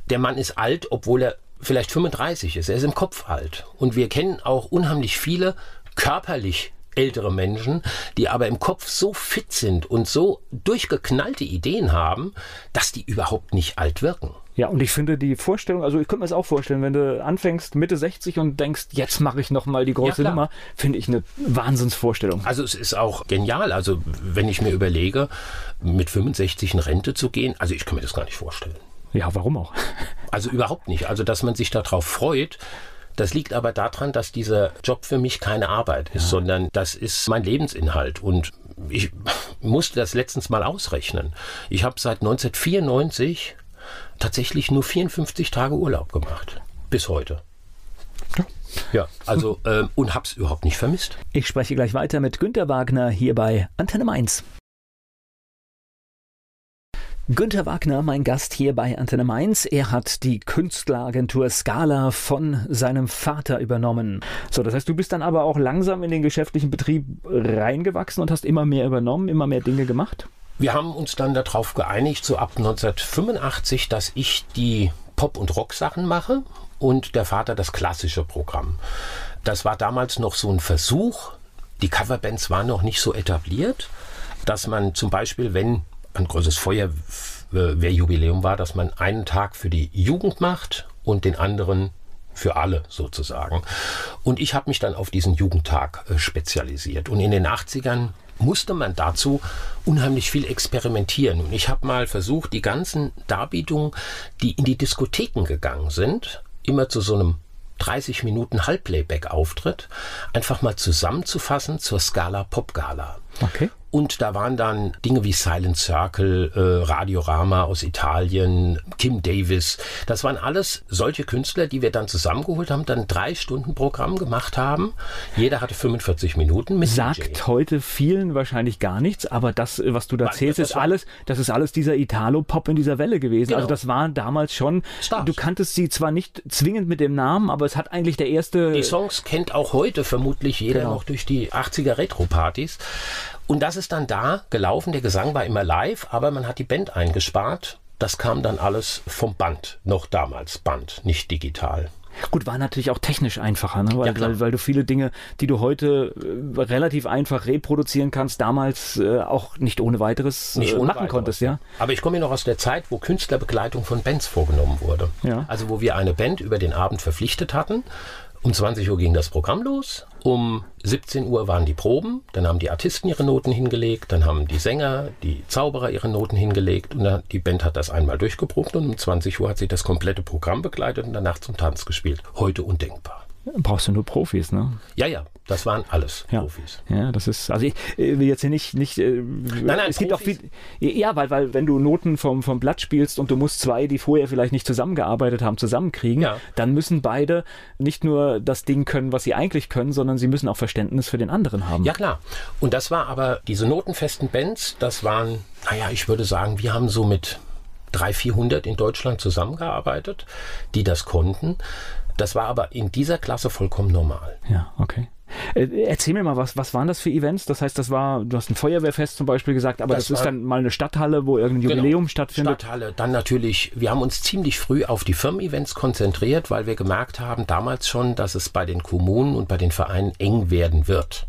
der Mann ist alt, obwohl er vielleicht 35 ist. Er ist im Kopf alt. Und wir kennen auch unheimlich viele körperlich ältere Menschen, die aber im Kopf so fit sind und so durchgeknallte Ideen haben, dass die überhaupt nicht alt wirken. Ja, und ich finde die Vorstellung, also ich könnte mir das auch vorstellen, wenn du anfängst Mitte 60 und denkst, jetzt mache ich noch mal die große klar. Nummer, finde ich eine Wahnsinnsvorstellung. Also es ist auch genial. Also wenn ich mir überlege, mit 65 in Rente zu gehen, also ich kann mir das gar nicht vorstellen. Ja, warum auch? *laughs* Also überhaupt nicht. Also dass man sich darauf freut, das liegt aber daran, dass dieser Job für mich keine Arbeit ist, sondern das ist mein Lebensinhalt. Und ich *laughs* musste das letztens mal ausrechnen. Ich habe seit 1994 tatsächlich nur 54 Tage Urlaub gemacht. Bis heute. Ja, also ähm, und hab's überhaupt nicht vermisst. Ich spreche gleich weiter mit Günter Wagner hier bei Antenne Mainz. Günter Wagner, mein Gast hier bei Antenne Mainz. Er hat die Künstleragentur Scala von seinem Vater übernommen. So, das heißt, du bist dann aber auch langsam in den geschäftlichen Betrieb reingewachsen und hast immer mehr übernommen, immer mehr Dinge gemacht? Wir haben uns dann darauf geeinigt, so ab 1985, dass ich die Pop- und Rock-Sachen mache und der Vater das klassische Programm. Das war damals noch so ein Versuch. Die Coverbands waren noch nicht so etabliert, dass man zum Beispiel, wenn ein großes Feuerwehrjubiläum war, dass man einen Tag für die Jugend macht und den anderen für alle sozusagen. Und ich habe mich dann auf diesen Jugendtag äh, spezialisiert. Und in den 80ern musste man dazu unheimlich viel experimentieren. Und ich habe mal versucht, die ganzen Darbietungen, die in die Diskotheken gegangen sind, immer zu so einem 30 Minuten Halbplayback-Auftritt, einfach mal zusammenzufassen zur Scala Pop Gala. Okay. Und da waren dann Dinge wie Silent Circle, äh, Radiorama aus Italien, Kim Davis. Das waren alles solche Künstler, die wir dann zusammengeholt haben, dann drei Stunden Programm gemacht haben. Jeder hatte 45 Minuten mit DJ. Sagt heute vielen wahrscheinlich gar nichts, aber das, äh, was du da Weil das ist alles, das ist alles dieser Italo-Pop in dieser Welle gewesen. Genau. Also das waren damals schon, Stars. du kanntest sie zwar nicht zwingend mit dem Namen, aber es hat eigentlich der erste. Die Songs kennt auch heute vermutlich jeder Genau. noch durch die 80er Retro-Partys. Und das ist dann da gelaufen. Der Gesang war immer live, aber man hat die Band eingespart. Das kam dann alles vom Band. Noch damals Band, nicht digital. Gut, war natürlich auch technisch einfacher, ne? weil, Ja, weil, weil du viele Dinge, die du heute äh, relativ einfach reproduzieren kannst, damals äh, auch nicht ohne weiteres nicht äh, ohne machen weiteres. konntest, ja? Aber ich komme ja noch aus der Zeit, wo Künstlerbegleitung von Bands vorgenommen wurde. Ja. Also wo wir eine Band über den Abend verpflichtet hatten. Um 20 Uhr ging das Programm los. Um 17 Uhr waren die Proben. Dann haben die Artisten ihre Noten hingelegt. Dann haben die Sänger, die Zauberer ihre Noten hingelegt. Und dann, die Band hat das einmal durchgeprobt. Und um 20 Uhr hat sie das komplette Programm begleitet und danach zum Tanz gespielt. Heute undenkbar. Brauchst du nur Profis, ne? Ja, ja, das waren alles Ja. Profis. Ja, das ist, also ich äh, will jetzt hier nicht, nicht äh, nein, es gibt auch Profis. viel, ja, weil, weil wenn du Noten vom, vom Blatt spielst und du musst zwei, die vorher vielleicht nicht zusammengearbeitet haben, zusammenkriegen, Ja. dann müssen beide nicht nur das Ding können, was sie eigentlich können, sondern sie müssen auch Verständnis für den anderen haben. Ja, klar. Und das war aber, diese notenfesten Bands, das waren, naja, ich würde sagen, wir haben so mit 300, 400 in Deutschland zusammengearbeitet, die das konnten. Das war aber in dieser Klasse vollkommen normal. Ja, okay. Äh, erzähl mir mal, was, was waren das für Events? Das heißt, das war, du hast ein Feuerwehrfest zum Beispiel gesagt, aber das, Das ist dann mal eine Stadthalle, wo irgendein Jubiläum Genau. stattfindet. Stadthalle, dann natürlich, wir haben uns ziemlich früh auf die Firmen-Events konzentriert, weil wir gemerkt haben damals schon, dass es bei den Kommunen und bei den Vereinen eng werden wird.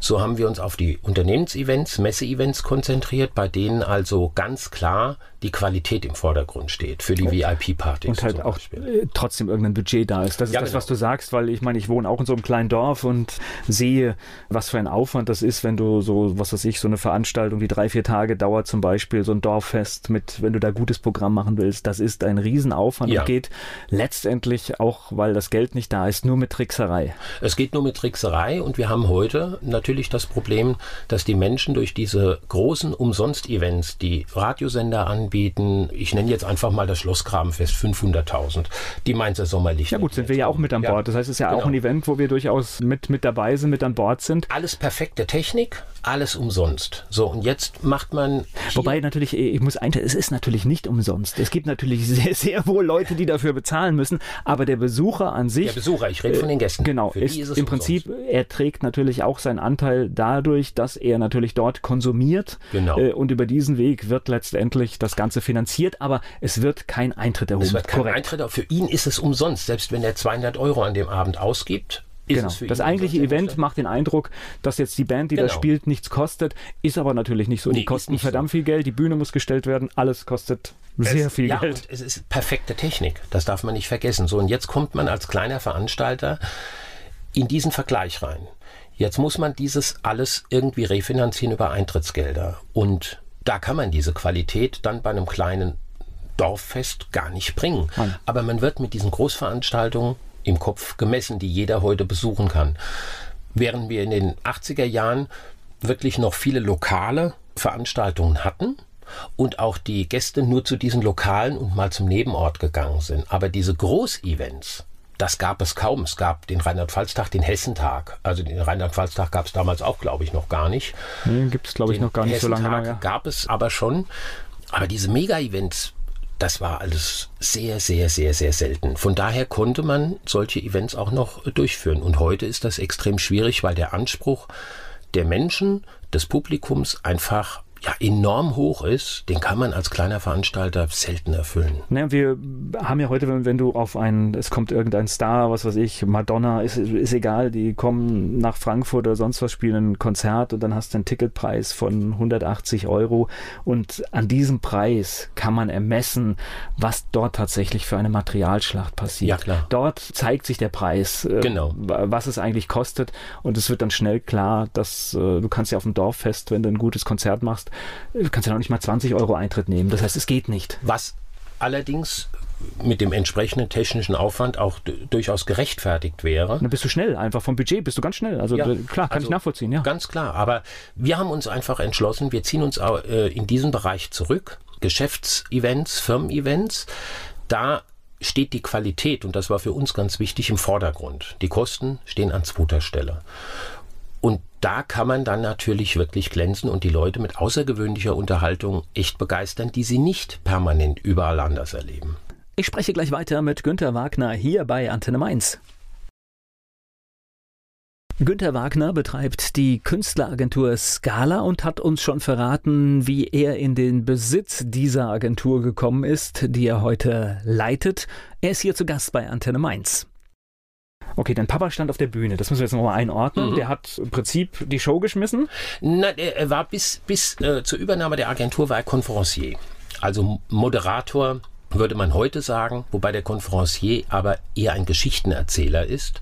So haben wir uns auf die Unternehmensevents, Messeevents konzentriert, bei denen also ganz klar die Qualität im Vordergrund steht für die VIP-Partys. Und halt auch äh, trotzdem irgendein Budget da ist. Das ist ja, das, genau. was du sagst, weil ich meine, ich wohne auch in so einem kleinen Dorf und sehe, was für ein Aufwand das ist, wenn du so, was weiß ich, so eine Veranstaltung, die drei, vier Tage dauert, zum Beispiel so ein Dorffest mit, wenn du da gutes Programm machen willst, das ist ein Riesenaufwand ja. und geht letztendlich auch, weil das Geld nicht da ist, nur mit Trickserei. Es geht nur mit Trickserei und wir haben heute natürlich das Problem, dass die Menschen durch diese großen Umsonst-Events, die Radiosender anbieten. Ich nenne jetzt einfach mal das Schlossgrabenfest 500.000. Die Mainzer Sommerlichter. Ja gut, sind wir ja auch mit an Bord. Ja, das heißt, es ist ja genau. auch ein Event, wo wir durchaus mit, mit dabei sind, mit an Bord sind. Alles perfekte Technik, alles umsonst. So, und jetzt macht man. Wobei natürlich, ich muss ein, es ist natürlich nicht umsonst. Es gibt natürlich *laughs* sehr, sehr wohl Leute, die dafür bezahlen müssen, aber der Besucher an sich. Der Besucher, ich rede von den Gästen. Genau, ist, ist im Prinzip, er trägt natürlich auch seinen Anteil dadurch, dass er natürlich dort konsumiert. Genau. Äh, und über diesen Weg wird letztendlich das Ganze finanziert, aber es wird kein Eintritt erhoben. Es wird kein Korrekt. Eintritt, für ihn ist es umsonst, selbst wenn er 200 Euro an dem Abend ausgibt genau. das eigentliche Event macht den Eindruck, dass jetzt die Band, die genau. das spielt, nichts kostet, ist aber natürlich nicht so. Nee, die kosten verdammt so. viel Geld, die Bühne muss gestellt werden, alles kostet sehr es, viel ja, Geld. es ist perfekte Technik, das darf man nicht vergessen. So, und jetzt kommt man als kleiner Veranstalter in diesen Vergleich rein. Jetzt muss man dieses alles irgendwie refinanzieren über Eintrittsgelder. Und da kann man diese Qualität dann bei einem kleinen Dorffest gar nicht bringen. Aber man wird mit diesen Großveranstaltungen im Kopf gemessen, die jeder heute besuchen kann. Während wir in den 80er Jahren wirklich noch viele lokale Veranstaltungen hatten und auch die Gäste nur zu diesen lokalen und mal zum Nebenort gegangen sind. Aber diese Großevents, das gab es kaum. Es gab den Rheinland-Pfalz-Tag, den Hessentag. Also den Rheinland-Pfalz-Tag gab es damals auch, glaube ich, noch gar nicht. Nee, gibt es, glaube ich, noch gar nicht so lange. Ja. gab es aber schon. Aber diese Mega-Events das war alles sehr, sehr, sehr, sehr selten. Von daher konnte man solche Events auch noch durchführen. Und heute ist das extrem schwierig, weil der Anspruch der Menschen, des Publikums einfach ja enorm hoch ist, den kann man als kleiner Veranstalter selten erfüllen. Ne, wir haben ja heute, wenn, wenn, du auf einen, es kommt irgendein Star, was weiß ich, Madonna, ist, ist egal, die kommen nach Frankfurt oder sonst was, spielen ein Konzert und dann hast du einen Ticketpreis von 180 Euro und an diesem Preis kann man ermessen, was dort tatsächlich für eine Materialschlacht passiert. Ja, klar. Dort zeigt sich der Preis, äh, genau. was es eigentlich kostet und es wird dann schnell klar, dass äh, du kannst ja auf dem Dorffest, wenn du ein gutes Konzert machst, Du kannst ja noch nicht mal 20 Euro Eintritt nehmen. Das heißt, es geht nicht. Was allerdings mit dem entsprechenden technischen Aufwand auch durchaus gerechtfertigt wäre. Dann bist du schnell, einfach vom Budget bist du ganz schnell. Also ja, klar, kann also ich nachvollziehen, ja. Ganz klar, aber wir haben uns einfach entschlossen, wir ziehen uns äh, in diesen Bereich zurück. Geschäftsevents, Firmen-Events, da steht die Qualität, und das war für uns ganz wichtig, im Vordergrund. Die Kosten stehen an zweiter Stelle. Da kann man dann natürlich wirklich glänzen und die Leute mit außergewöhnlicher Unterhaltung echt begeistern, die sie nicht permanent überall anders erleben. Ich spreche gleich weiter mit Günter Wagner hier bei Antenne Mainz. Günter Wagner betreibt die Künstleragentur Scala und hat uns schon verraten, wie er in den Besitz dieser Agentur gekommen ist, die er heute leitet. Er ist hier zu Gast bei Antenne Mainz. Okay, dein Papa stand auf der Bühne, das müssen wir jetzt nochmal einordnen. Mhm. Der hat im Prinzip die Show geschmissen? Nein, er war bis, bis äh, zur Übernahme der Agentur war er Konferencier. Also Moderator würde man heute sagen, wobei der Konferencier aber eher ein Geschichtenerzähler ist,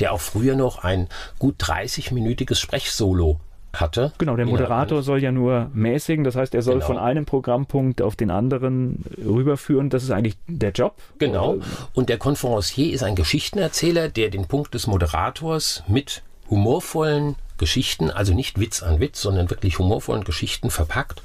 der auch früher noch ein gut 30-minütiges Sprechsolo hatte. Genau, der Moderator soll ja nur mäßigen, das heißt, er soll genau. von einem Programmpunkt auf den anderen rüberführen. Das ist eigentlich der Job. Genau. Und der Konferencier ist ein Geschichtenerzähler, der den Punkt des Moderators mit humorvollen Geschichten, also nicht Witz an Witz, sondern wirklich humorvollen Geschichten verpackt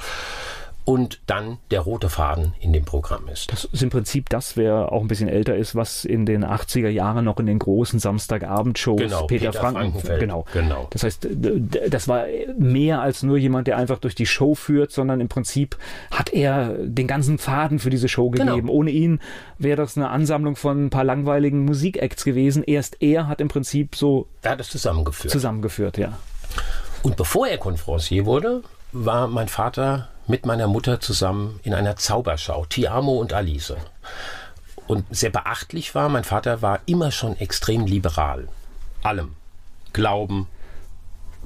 und dann der rote Faden in dem Programm ist. Das ist im Prinzip das, wer auch ein bisschen älter ist, was in den 80er Jahren noch in den großen Samstagabendshows genau, Peter, Peter Franken. Genau. genau. Das heißt, das war mehr als nur jemand, der einfach durch die Show führt, sondern im Prinzip hat er den ganzen Faden für diese Show genau. gegeben. Genau. Ohne ihn wäre das eine Ansammlung von ein paar langweiligen Musikacts gewesen. Erst er hat im Prinzip so er hat es zusammengeführt. Zusammengeführt, ja. Und bevor er Konferencier wurde, war mein Vater mit meiner Mutter zusammen in einer Zauberschau, Tiamo und Alice. Und sehr beachtlich war, mein Vater war immer schon extrem liberal. Allem. Glauben,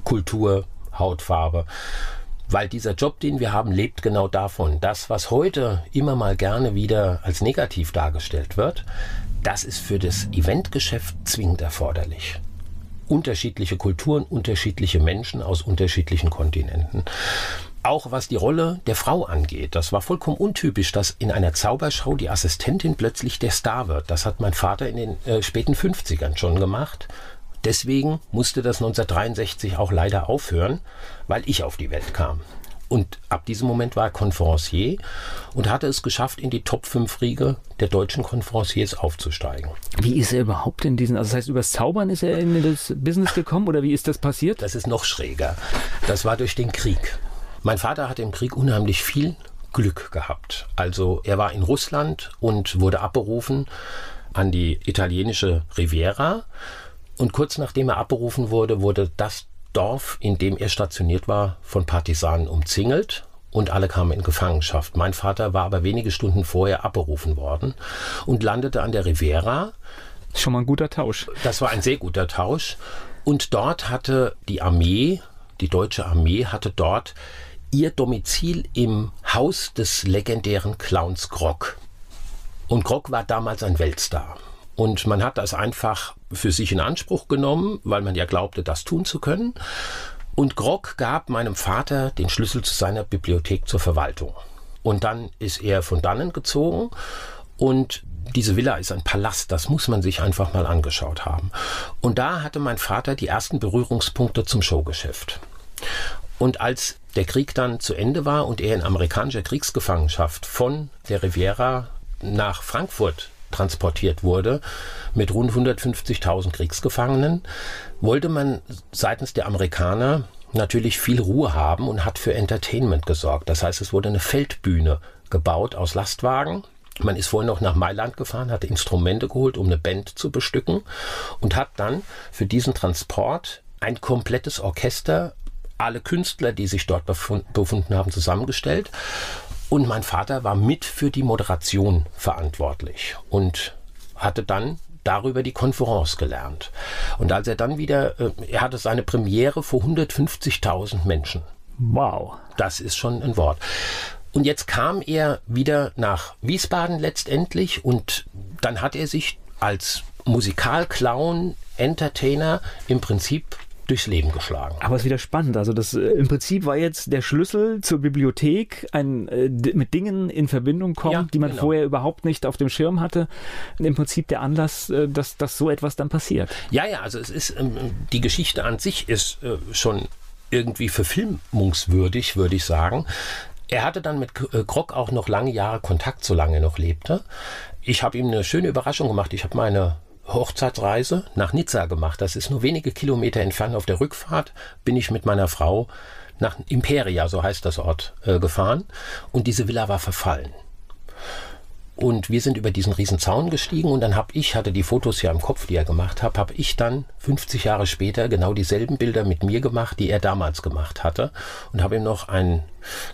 Kultur, Hautfarbe. Weil dieser Job, den wir haben, lebt genau davon. Das, was heute immer mal gerne wieder als negativ dargestellt wird, das ist für das Eventgeschäft zwingend erforderlich unterschiedliche Kulturen, unterschiedliche Menschen aus unterschiedlichen Kontinenten. Auch was die Rolle der Frau angeht. Das war vollkommen untypisch, dass in einer Zauberschau die Assistentin plötzlich der Star wird. Das hat mein Vater in den äh, späten 50ern schon gemacht. Deswegen musste das 1963 auch leider aufhören, weil ich auf die Welt kam. Und ab diesem Moment war er Konferencier und hatte es geschafft, in die Top 5 Riege der deutschen Konferenciers aufzusteigen. Wie ist er überhaupt in diesen, also das heißt, übers Zaubern ist er in das Business gekommen oder wie ist das passiert? Das ist noch schräger. Das war durch den Krieg. Mein Vater hatte im Krieg unheimlich viel Glück gehabt. Also er war in Russland und wurde abberufen an die italienische Riviera. Und kurz nachdem er abberufen wurde, wurde das Dorf, in dem er stationiert war, von Partisanen umzingelt und alle kamen in Gefangenschaft. Mein Vater war aber wenige Stunden vorher abberufen worden und landete an der Riviera. Schon mal ein guter Tausch. Das war ein sehr guter Tausch. Und dort hatte die Armee, die deutsche Armee, hatte dort ihr Domizil im Haus des legendären Clowns Grog. Und Grog war damals ein Weltstar. Und man hat das einfach für sich in Anspruch genommen, weil man ja glaubte, das tun zu können. Und Grog gab meinem Vater den Schlüssel zu seiner Bibliothek zur Verwaltung. Und dann ist er von dannen gezogen und diese Villa ist ein Palast, das muss man sich einfach mal angeschaut haben. Und da hatte mein Vater die ersten Berührungspunkte zum Showgeschäft. Und als der Krieg dann zu Ende war und er in amerikanischer Kriegsgefangenschaft von der Riviera nach Frankfurt transportiert wurde mit rund 150.000 Kriegsgefangenen, wollte man seitens der Amerikaner natürlich viel Ruhe haben und hat für Entertainment gesorgt. Das heißt, es wurde eine Feldbühne gebaut aus Lastwagen. Man ist vorher noch nach Mailand gefahren, hatte Instrumente geholt, um eine Band zu bestücken und hat dann für diesen Transport ein komplettes Orchester, alle Künstler, die sich dort befunden haben, zusammengestellt und mein Vater war mit für die Moderation verantwortlich und hatte dann darüber die Konferenz gelernt. Und als er dann wieder, äh, er hatte seine Premiere vor 150.000 Menschen. Wow. Das ist schon ein Wort. Und jetzt kam er wieder nach Wiesbaden letztendlich und dann hat er sich als Musikalclown, Entertainer im Prinzip durchs Leben geschlagen. Aber es ist wieder spannend. Also das äh, im Prinzip war jetzt der Schlüssel zur Bibliothek, ein äh, mit Dingen in Verbindung kommen, ja, die man genau. vorher überhaupt nicht auf dem Schirm hatte. Im Prinzip der Anlass, äh, dass, dass so etwas dann passiert. Ja, ja, also es ist ähm, die Geschichte an sich ist äh, schon irgendwie verfilmungswürdig, würde ich sagen. Er hatte dann mit äh, Krog auch noch lange Jahre Kontakt, solange er noch lebte. Ich habe ihm eine schöne Überraschung gemacht. Ich habe meine Hochzeitsreise nach Nizza gemacht. Das ist nur wenige Kilometer entfernt. Auf der Rückfahrt bin ich mit meiner Frau nach Imperia, so heißt das Ort, äh, gefahren. Und diese Villa war verfallen. Und wir sind über diesen riesen Zaun gestiegen und dann habe ich, hatte die Fotos ja im Kopf, die er gemacht hat, habe ich dann 50 Jahre später genau dieselben Bilder mit mir gemacht, die er damals gemacht hatte und habe ihm noch ein,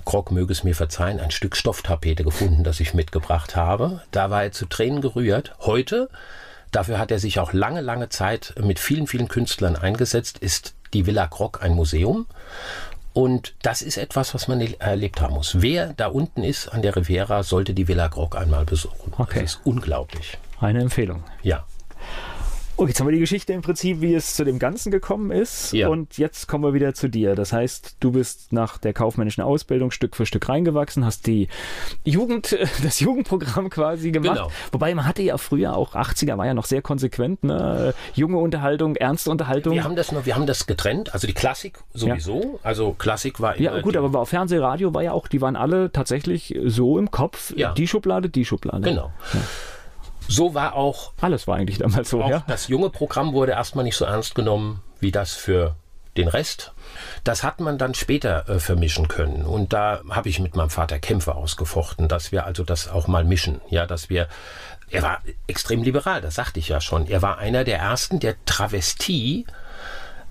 Krog möge es mir verzeihen, ein Stück Stofftapete gefunden, das ich mitgebracht habe. Da war er zu Tränen gerührt. Heute Dafür hat er sich auch lange, lange Zeit mit vielen, vielen Künstlern eingesetzt, ist die Villa Grog ein Museum. Und das ist etwas, was man erlebt haben muss. Wer da unten ist an der Riviera, sollte die Villa Grog einmal besuchen. Okay. Das ist unglaublich. Eine Empfehlung. Ja. Okay, jetzt haben wir die Geschichte im Prinzip, wie es zu dem Ganzen gekommen ist. Ja. Und jetzt kommen wir wieder zu dir. Das heißt, du bist nach der kaufmännischen Ausbildung Stück für Stück reingewachsen, hast die Jugend, *laughs* das Jugendprogramm quasi gemacht. Genau. Wobei man hatte ja früher auch 80er war ja noch sehr konsequent, ne? Junge Unterhaltung, ernste Unterhaltung. Wir haben das nur, wir haben das getrennt. Also die Klassik sowieso. Ja. Also Klassik war Ja, gut, aber auf Fernsehradio war ja auch, die waren alle tatsächlich so im Kopf. Ja. Die Schublade, die Schublade. Genau. Ja. So war auch. Alles war eigentlich damals so, auch ja. Das junge Programm wurde erstmal nicht so ernst genommen wie das für den Rest. Das hat man dann später äh, vermischen können. Und da habe ich mit meinem Vater Kämpfe ausgefochten, dass wir also das auch mal mischen. Ja, dass wir. Er war extrem liberal, das sagte ich ja schon. Er war einer der ersten, der Travestie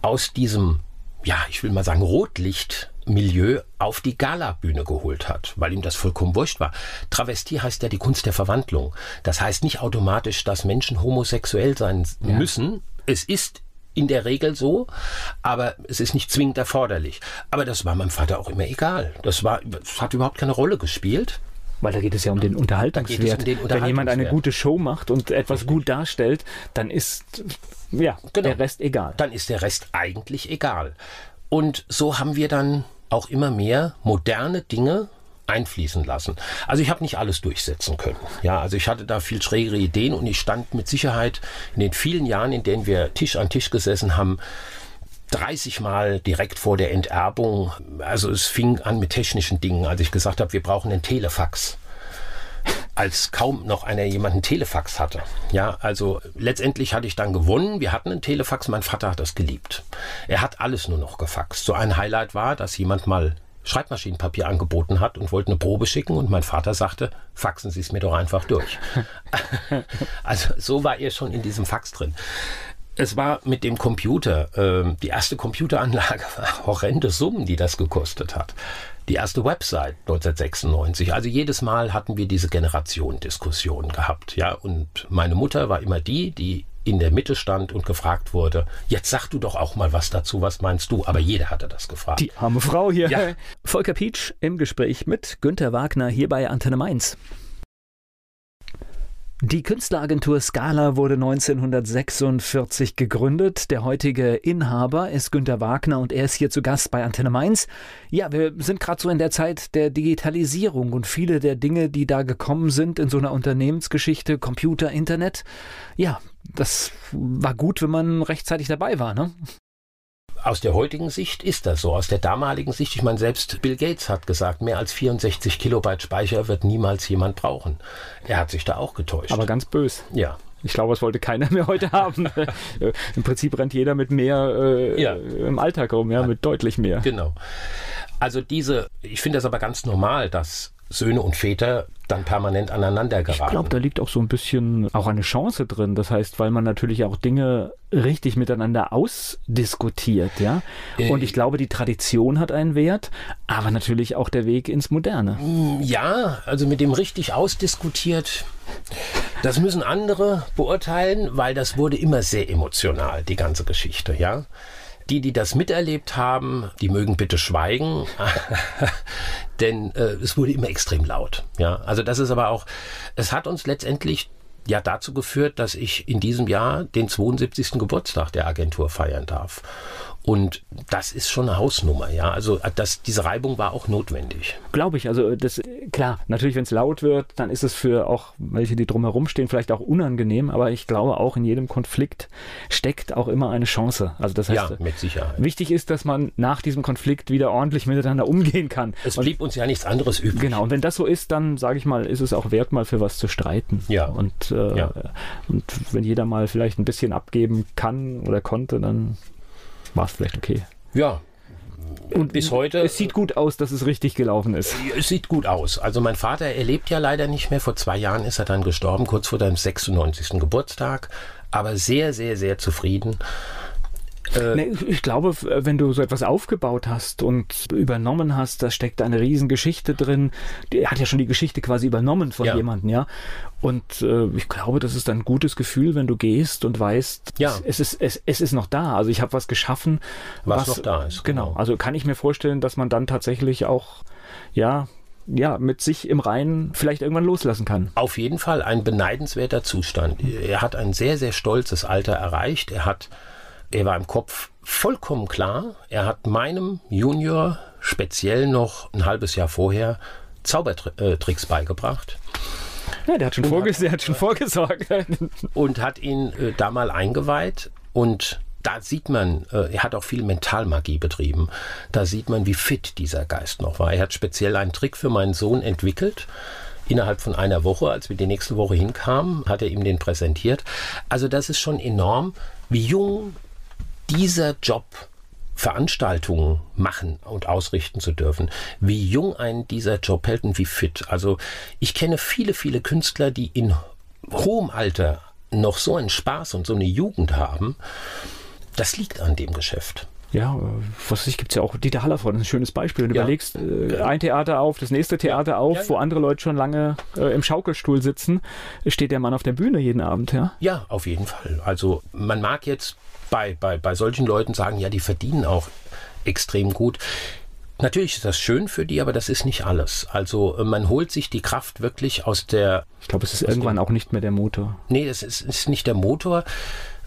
aus diesem, ja, ich will mal sagen, Rotlicht Milieu auf die Galabühne geholt hat, weil ihm das vollkommen wurscht war. Travestie heißt ja die Kunst der Verwandlung. Das heißt nicht automatisch, dass Menschen homosexuell sein ja. müssen. Es ist in der Regel so, aber es ist nicht zwingend erforderlich. Aber das war meinem Vater auch immer egal. Das war, das hat überhaupt keine Rolle gespielt. Weil da geht es ja um den Unterhaltungswert. Um den Unterhaltungswert. Wenn jemand eine gute Show macht und etwas gut darstellt, dann ist ja genau. der Rest egal. Dann ist der Rest eigentlich egal. Und so haben wir dann auch immer mehr moderne Dinge einfließen lassen. Also ich habe nicht alles durchsetzen können. Ja, also ich hatte da viel schrägere Ideen und ich stand mit Sicherheit in den vielen Jahren, in denen wir Tisch an Tisch gesessen haben, 30 Mal direkt vor der Enterbung. Also es fing an mit technischen Dingen, als ich gesagt habe, wir brauchen einen Telefax als kaum noch einer jemanden Telefax hatte. Ja, also letztendlich hatte ich dann gewonnen. Wir hatten einen Telefax. Mein Vater hat das geliebt. Er hat alles nur noch gefaxt. So ein Highlight war, dass jemand mal Schreibmaschinenpapier angeboten hat und wollte eine Probe schicken und mein Vater sagte, faxen Sie es mir doch einfach durch. *laughs* also so war er schon in diesem Fax drin. Es war mit dem Computer, äh, die erste Computeranlage *laughs* war horrende Summen, die das gekostet hat. Die erste Website 1996. Also jedes Mal hatten wir diese Generation-Diskussion gehabt. Ja, und meine Mutter war immer die, die in der Mitte stand und gefragt wurde, jetzt sag du doch auch mal was dazu, was meinst du? Aber jeder hatte das gefragt. Die arme Frau hier. Ja. Volker Pietsch im Gespräch mit Günter Wagner hier bei Antenne Mainz. Die Künstleragentur Scala wurde 1946 gegründet. Der heutige Inhaber ist Günter Wagner und er ist hier zu Gast bei Antenne Mainz. Ja, wir sind gerade so in der Zeit der Digitalisierung und viele der Dinge, die da gekommen sind in so einer Unternehmensgeschichte, Computer, Internet. Ja, das war gut, wenn man rechtzeitig dabei war, ne? Aus der heutigen Sicht ist das so. Aus der damaligen Sicht, ich meine, selbst Bill Gates hat gesagt, mehr als 64 Kilobyte Speicher wird niemals jemand brauchen. Er hat sich da auch getäuscht. Aber ganz bös. Ja. Ich glaube, es wollte keiner mehr heute haben. *laughs* Im Prinzip rennt jeder mit mehr äh, ja. im Alltag rum, ja, mit deutlich mehr. Genau. Also diese, ich finde das aber ganz normal, dass Söhne und Väter dann permanent aneinander geraten. Ich glaube, da liegt auch so ein bisschen auch eine Chance drin. Das heißt, weil man natürlich auch Dinge richtig miteinander ausdiskutiert, ja. Äh, und ich glaube, die Tradition hat einen Wert, aber natürlich auch der Weg ins Moderne. Mm, ja, also mit dem richtig ausdiskutiert, das müssen andere beurteilen, weil das wurde immer sehr emotional, die ganze Geschichte, ja. Die, die das miterlebt haben, die mögen bitte schweigen, *laughs* denn äh, es wurde immer extrem laut. Ja, also das ist aber auch, es hat uns letztendlich ja dazu geführt, dass ich in diesem Jahr den 72. Geburtstag der Agentur feiern darf. Und das ist schon eine Hausnummer, ja. Also das, diese Reibung war auch notwendig. Glaube ich. Also das klar, natürlich, wenn es laut wird, dann ist es für auch welche, die drumherum stehen, vielleicht auch unangenehm, aber ich glaube auch in jedem Konflikt steckt auch immer eine Chance. Also das heißt, ja, mit Sicherheit. Wichtig ist, dass man nach diesem Konflikt wieder ordentlich miteinander umgehen kann. Es blieb und, uns ja nichts anderes übrig. Genau, und wenn das so ist, dann sage ich mal, ist es auch wert, mal für was zu streiten. Ja. Und, äh, ja. und wenn jeder mal vielleicht ein bisschen abgeben kann oder konnte, dann war es vielleicht okay. Ja, und bis heute. Es sieht gut aus, dass es richtig gelaufen ist. Es sieht gut aus. Also mein Vater, er lebt ja leider nicht mehr. Vor zwei Jahren ist er dann gestorben, kurz vor seinem 96. Geburtstag. Aber sehr, sehr, sehr zufrieden. Äh, ich glaube, wenn du so etwas aufgebaut hast und übernommen hast, da steckt eine Riesengeschichte drin. Er hat ja schon die Geschichte quasi übernommen von ja. jemandem, ja. Und äh, ich glaube, das ist ein gutes Gefühl, wenn du gehst und weißt, ja. es, ist, es, es ist noch da. Also ich habe was geschaffen, was, was noch da ist. Genau. genau. Also kann ich mir vorstellen, dass man dann tatsächlich auch, ja, ja, mit sich im Reinen vielleicht irgendwann loslassen kann. Auf jeden Fall ein beneidenswerter Zustand. Er hat ein sehr, sehr stolzes Alter erreicht. Er hat er war im Kopf vollkommen klar. Er hat meinem Junior speziell noch ein halbes Jahr vorher Zaubertricks beigebracht. Ja, der hat schon, vorges hat, hat schon vorgesorgt. *laughs* und hat ihn äh, da mal eingeweiht und da sieht man, äh, er hat auch viel Mentalmagie betrieben. Da sieht man, wie fit dieser Geist noch war. Er hat speziell einen Trick für meinen Sohn entwickelt. Innerhalb von einer Woche, als wir die nächste Woche hinkamen, hat er ihm den präsentiert. Also das ist schon enorm, wie jung dieser Job Veranstaltungen machen und ausrichten zu dürfen, wie jung ein dieser Job hält und wie fit. Also ich kenne viele, viele Künstler, die in hohem Alter noch so einen Spaß und so eine Jugend haben. Das liegt an dem Geschäft. Ja, äh, was weiß ich, gibt es ja auch Dieter Hallervorden, ein schönes Beispiel. Wenn du Ja. überlegst, äh, ein Theater auf, das nächste Theater auf, Ja, ja. wo andere Leute schon lange äh, im Schaukelstuhl sitzen, steht der Mann auf der Bühne jeden Abend, ja. Ja, auf jeden Fall. Also man mag jetzt bei, bei, bei solchen Leuten sagen, ja, die verdienen auch extrem gut. Natürlich ist das schön für die, aber das ist nicht alles. Also man holt sich die Kraft wirklich aus der, Ich glaube, es ist irgendwann auch nicht mehr der Motor. nee, es ist, ist nicht der Motor.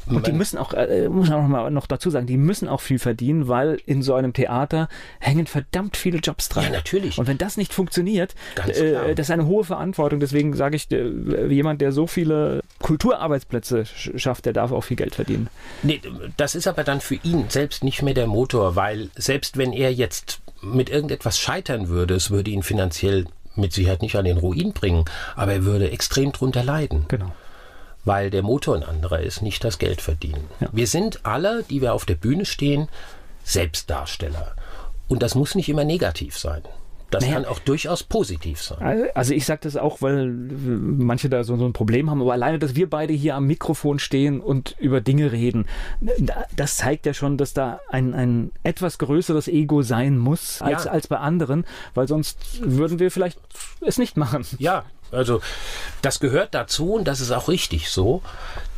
Und die Man- müssen auch, äh, muss man auch mal noch dazu sagen, die müssen auch viel verdienen, weil in so einem Theater hängen verdammt viele Jobs dran. Ja, natürlich. Und wenn das nicht funktioniert, äh, das ist eine hohe Verantwortung. Deswegen sage ich, äh, jemand, der so viele Kulturarbeitsplätze sch schafft, der darf auch viel Geld verdienen. Nee, das ist aber dann für ihn selbst nicht mehr der Motor, weil selbst wenn er jetzt mit irgendetwas scheitern würde, es würde ihn finanziell mit Sicherheit nicht an den Ruin bringen, aber er würde extrem drunter leiden. Genau. Weil der Motor ein anderer ist, nicht das Geld verdienen. Ja. Wir sind alle, die wir auf der Bühne stehen, Selbstdarsteller. Und das muss nicht immer negativ sein. Das Naja. kann auch durchaus positiv sein. Also ich sage das auch, weil manche da so, so ein Problem haben, aber alleine, dass wir beide hier am Mikrofon stehen und über Dinge reden, das zeigt ja schon, dass da ein, ein etwas größeres Ego sein muss als, Ja. als bei anderen, weil sonst würden wir vielleicht es nicht machen. Ja, also das gehört dazu und das ist auch richtig so,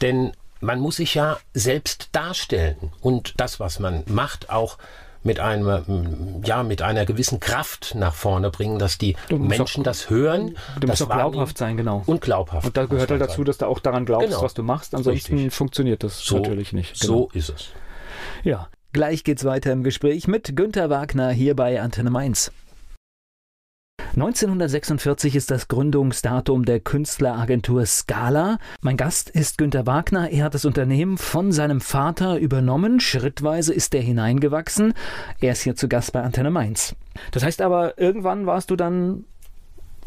denn man muss sich ja selbst darstellen und das, was man macht, auch mit einem, ja, mit einer gewissen Kraft nach vorne bringen, dass die Menschen das hören, Du musst das auch glaubhaft sein, genau. und glaubhaft. Und da gehört halt dazu, sein. dass du auch daran glaubst, Genau. was du machst. Ansonsten Richtig. funktioniert das so, natürlich nicht. Genau. So ist es. Ja. Gleich geht's weiter im Gespräch mit Günter Wagner hier bei Antenne Mainz. 1946 ist das Gründungsdatum der Künstleragentur Scala. Mein Gast ist Günter Wagner. Er hat das Unternehmen von seinem Vater übernommen. Schrittweise ist er hineingewachsen. Er ist hier zu Gast bei Antenne Mainz. Das heißt aber, irgendwann warst du dann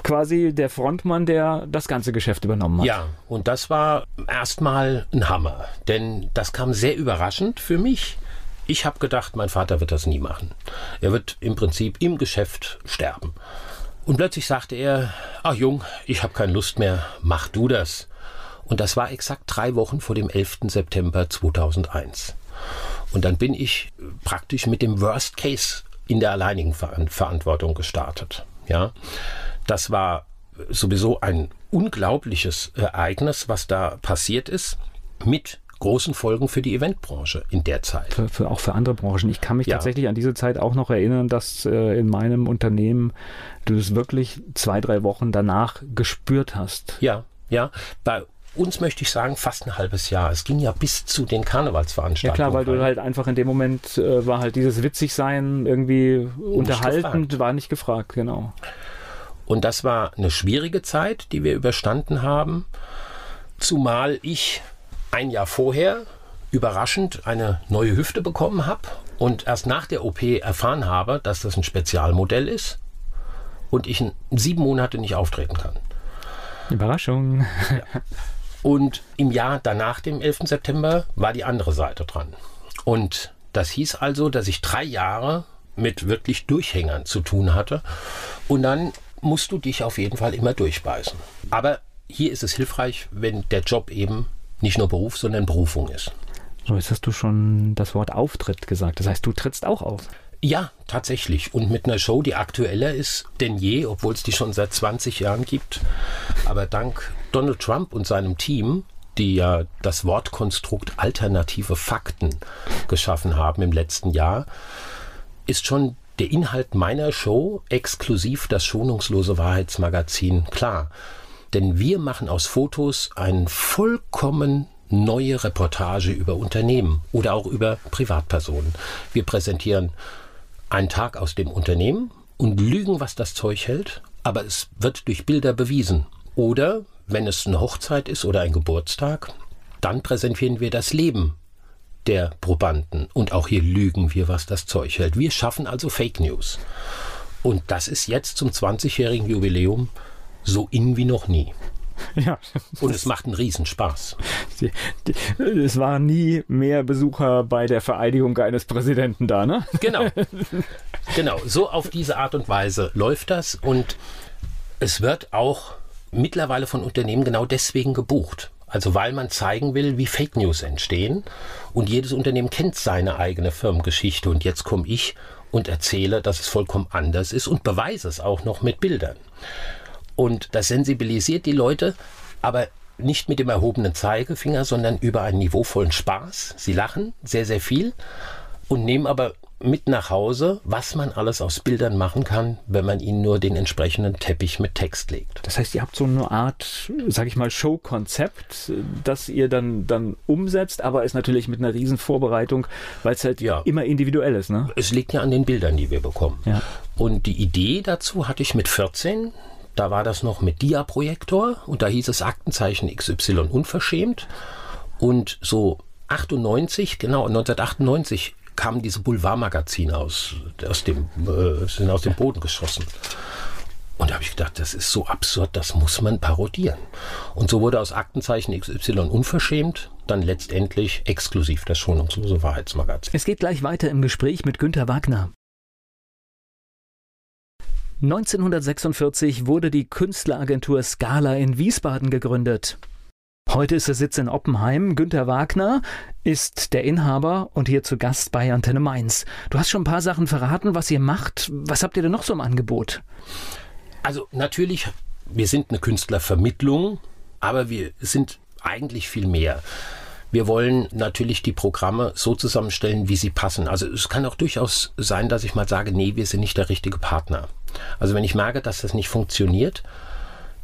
quasi der Frontmann, der das ganze Geschäft übernommen hat. Ja, und das war erstmal ein Hammer, denn das kam sehr überraschend für mich. Ich habe gedacht, mein Vater wird das nie machen. Er wird im Prinzip im Geschäft sterben. Und plötzlich sagte er, ach Jung, ich habe keine Lust mehr, mach du das. Und das war exakt drei Wochen vor dem 11. September 2001. Und dann bin ich praktisch mit dem Worst Case in der alleinigen Ver Verantwortung gestartet. Ja, das war sowieso ein unglaubliches Ereignis, was da passiert ist, mit großen Folgen für die Eventbranche in der Zeit. Für, für, auch für andere Branchen. Ich kann mich Ja. tatsächlich an diese Zeit auch noch erinnern, dass äh, in meinem Unternehmen du es wirklich zwei, drei Wochen danach gespürt hast. Ja, ja. Bei uns möchte ich sagen, fast ein halbes Jahr. Es ging ja bis zu den Ja Karnevalsveranstaltungen. klar, weil du halt einfach in dem Moment äh, war halt dieses Witzigsein irgendwie unterhaltend, gefragt. war nicht gefragt, genau. Und das war eine schwierige Zeit, die wir überstanden haben. Zumal ich ein Jahr vorher überraschend eine neue Hüfte bekommen habe und erst nach der OP erfahren habe, dass das ein Spezialmodell ist und ich in sieben Monate nicht auftreten kann. Überraschung. Und im Jahr danach, dem 11. September, war die andere Seite dran. Und das hieß also, dass ich drei Jahre mit wirklich Durchhängern zu tun hatte. Und dann musst du dich auf jeden Fall immer durchbeißen. Aber hier ist es hilfreich, wenn der Job eben nicht nur Beruf, sondern Berufung ist. So, jetzt hast du schon das Wort Auftritt gesagt. Das heißt, du trittst auch auf. Ja, tatsächlich. Und mit einer Show, die aktueller ist denn je, obwohl es die schon seit 20 Jahren gibt. Aber dank Donald Trump und seinem Team, die ja das Wortkonstrukt alternative Fakten geschaffen haben im letzten Jahr, ist schon der Inhalt meiner Show exklusiv das schonungslose Wahrheitsmagazin klar. Denn wir machen aus Fotos eine vollkommen neue Reportage über Unternehmen oder auch über Privatpersonen. Wir präsentieren einen Tag aus dem Unternehmen und lügen, was das Zeug hält, aber es wird durch Bilder bewiesen. Oder wenn es eine Hochzeit ist oder ein Geburtstag, dann präsentieren wir das Leben der Probanden. Und auch hier lügen wir, was das Zeug hält. Wir schaffen also Fake News. Und das ist jetzt zum 20-jährigen Jubiläum so in wie noch nie. *laughs* Ja. Und es macht einen Riesenspaß. Es waren nie mehr Besucher bei der Vereidigung eines Präsidenten da, ne? Genau. *laughs* Genau, so auf diese Art und Weise läuft das und es wird auch mittlerweile von Unternehmen genau deswegen gebucht. Also weil man zeigen will, wie Fake News entstehen. Und jedes Unternehmen kennt seine eigene Firmengeschichte. Und jetzt komme ich und erzähle, dass es vollkommen anders ist und beweise es auch noch mit Bildern. Und das sensibilisiert die Leute, aber nicht mit dem erhobenen Zeigefinger, sondern über einen niveauvollen Spaß. Sie lachen sehr, sehr viel und nehmen aber mit nach Hause, was man alles aus Bildern machen kann, wenn man ihnen nur den entsprechenden Teppich mit Text legt. Das heißt, ihr habt so eine Art, sag ich mal, Show-Konzept, das ihr dann, dann umsetzt, aber ist natürlich mit einer riesen Vorbereitung, weil es halt ja. immer individuell ist. Ne? Es liegt ja an den Bildern, die wir bekommen. Ja. Und die Idee dazu hatte ich mit 14. Da war das noch mit Dia-Projektor und da hieß es Aktenzeichen XY unverschämt. Und so 98, genau, 1998 kamen diese Boulevardmagazine aus, aus dem, äh, sind aus dem Boden geschossen. Und da habe ich gedacht, das ist so absurd, das muss man parodieren. Und so wurde aus Aktenzeichen XY unverschämt dann letztendlich exklusiv das schonungslose Wahrheitsmagazin. Es geht gleich weiter im Gespräch mit Günter Wagner. 1946 wurde die Künstleragentur Scala in Wiesbaden gegründet. Heute ist der Sitz in Oppenheim. Günter Wagner ist der Inhaber und hier zu Gast bei Antenne Mainz. Du hast schon ein paar Sachen verraten, was ihr macht. Was habt ihr denn noch so im Angebot? Also natürlich, wir sind eine Künstlervermittlung, aber wir sind eigentlich viel mehr. Wir wollen natürlich die Programme so zusammenstellen, wie sie passen. Also es kann auch durchaus sein, dass ich mal sage, nee, wir sind nicht der richtige Partner. Also wenn ich merke, dass das nicht funktioniert,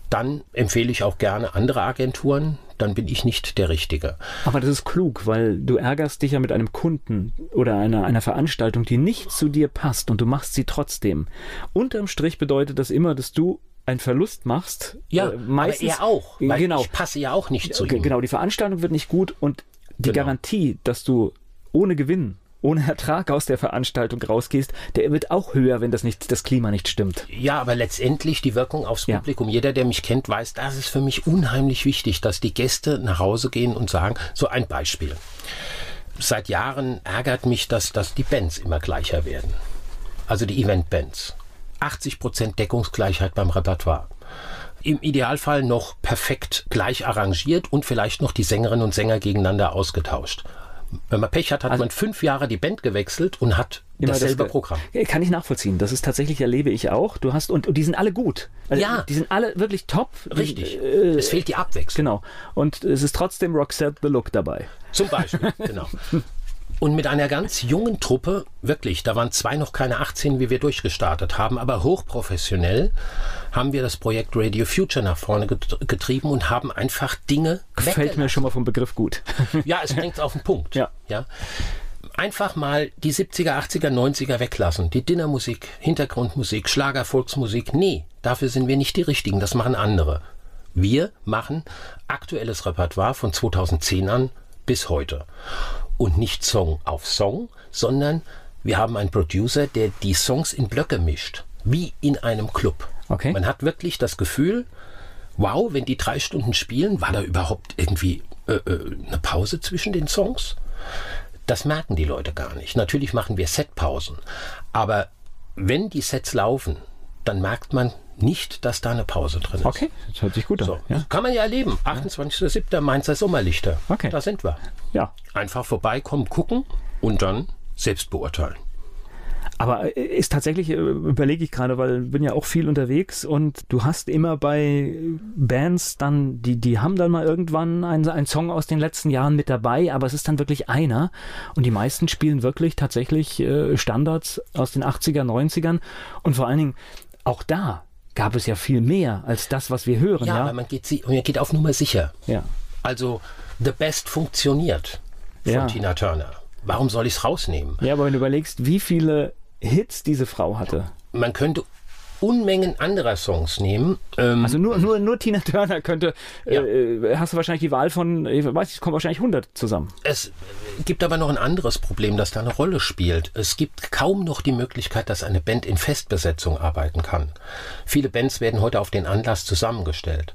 dann empfehle ich auch gerne andere Agenturen, dann bin ich nicht der Richtige. Aber das ist klug, weil du ärgerst dich ja mit einem Kunden oder einer, einer Veranstaltung, die nicht zu dir passt und du machst sie trotzdem. Unterm Strich bedeutet das immer, dass du einen Verlust machst. Ja, äh, meistens, aber er auch. genau. Ich passe ja auch nicht zu ihm. Genau, die Veranstaltung wird nicht gut und die genau. Garantie, dass du ohne Gewinn ohne Ertrag aus der Veranstaltung rausgehst, der wird auch höher, wenn das nicht das Klima nicht stimmt. Ja, aber letztendlich die Wirkung aufs ja. Publikum. Jeder, der mich kennt, weiß, das ist für mich unheimlich wichtig, dass die Gäste nach Hause gehen und sagen, so ein Beispiel. Seit Jahren ärgert mich, dass, dass die Bands immer gleicher werden. Also die Event-Bands. 80% Deckungsgleichheit beim Repertoire im Idealfall noch perfekt gleich arrangiert und vielleicht noch die Sängerinnen und Sänger gegeneinander ausgetauscht. Wenn man Pech hat, hat also man fünf Jahre die Band gewechselt und hat dasselbe das, Programm. Kann ich nachvollziehen. Das ist tatsächlich, erlebe ich auch. Du hast, und, und die sind alle gut. Also ja. Die sind alle wirklich top. Richtig. Äh, es fehlt die Abwechslung. Genau. Und es ist trotzdem Roxette the Look dabei. Zum Beispiel, *laughs* genau. Und mit einer ganz jungen Truppe, wirklich, da waren zwei noch keine 18, wie wir durchgestartet haben, aber hochprofessionell haben wir das Projekt Radio Future nach vorne getrieben und haben einfach Dinge. Gefällt mir schon mal vom Begriff gut. *laughs* Ja, es bringt es auf den Punkt. Ja. ja. Einfach mal die 70er, 80er, 90er weglassen. Die Dinnermusik, Hintergrundmusik, Schlager, Volksmusik. Nee, dafür sind wir nicht die Richtigen. Das machen andere. Wir machen aktuelles Repertoire von 2010 an bis heute und nicht Song auf Song, sondern wir haben einen Producer, der die Songs in Blöcke mischt, wie in einem Club. Okay. Man hat wirklich das Gefühl, wow, wenn die drei Stunden spielen, war da überhaupt irgendwie äh, äh, eine Pause zwischen den Songs? Das merken die Leute gar nicht. Natürlich machen wir Setpausen, aber wenn die Sets laufen, dann merkt man nicht, dass da eine Pause drin ist. Okay, das hört sich gut an. So, ja. Kann man ja erleben. 28.07. Mainzer Sommerlichter. Okay. Da sind wir. Ja. Einfach vorbeikommen, gucken und dann selbst beurteilen. Aber äh, ist tatsächlich, äh, überlege ich gerade, weil ich bin ja auch viel unterwegs und du hast immer bei Bands dann, die, die haben dann mal irgendwann einen, einen Song aus den letzten Jahren mit dabei, aber es ist dann wirklich einer und die meisten spielen wirklich tatsächlich äh, Standards aus den 80er, 90ern und vor allen Dingen auch da gab es ja viel mehr als das, was wir hören. Ja, ja? aber man geht, man geht auf Nummer sicher. Ja. Also The Best funktioniert von ja. Tina Turner. Warum soll ich es rausnehmen? Ja, aber wenn du überlegst, wie viele Hits diese Frau hatte. Man könnte Unmengen anderer Songs nehmen. Ähm, also nur, nur, nur Tina Turner könnte, ja. äh, hast du wahrscheinlich die Wahl von, ich weiß nicht, es kommen wahrscheinlich 100 zusammen. Es gibt aber noch ein anderes Problem, das da eine Rolle spielt. Es gibt kaum noch die Möglichkeit, dass eine Band in Festbesetzung arbeiten kann. Viele Bands werden heute auf den Anlass zusammengestellt.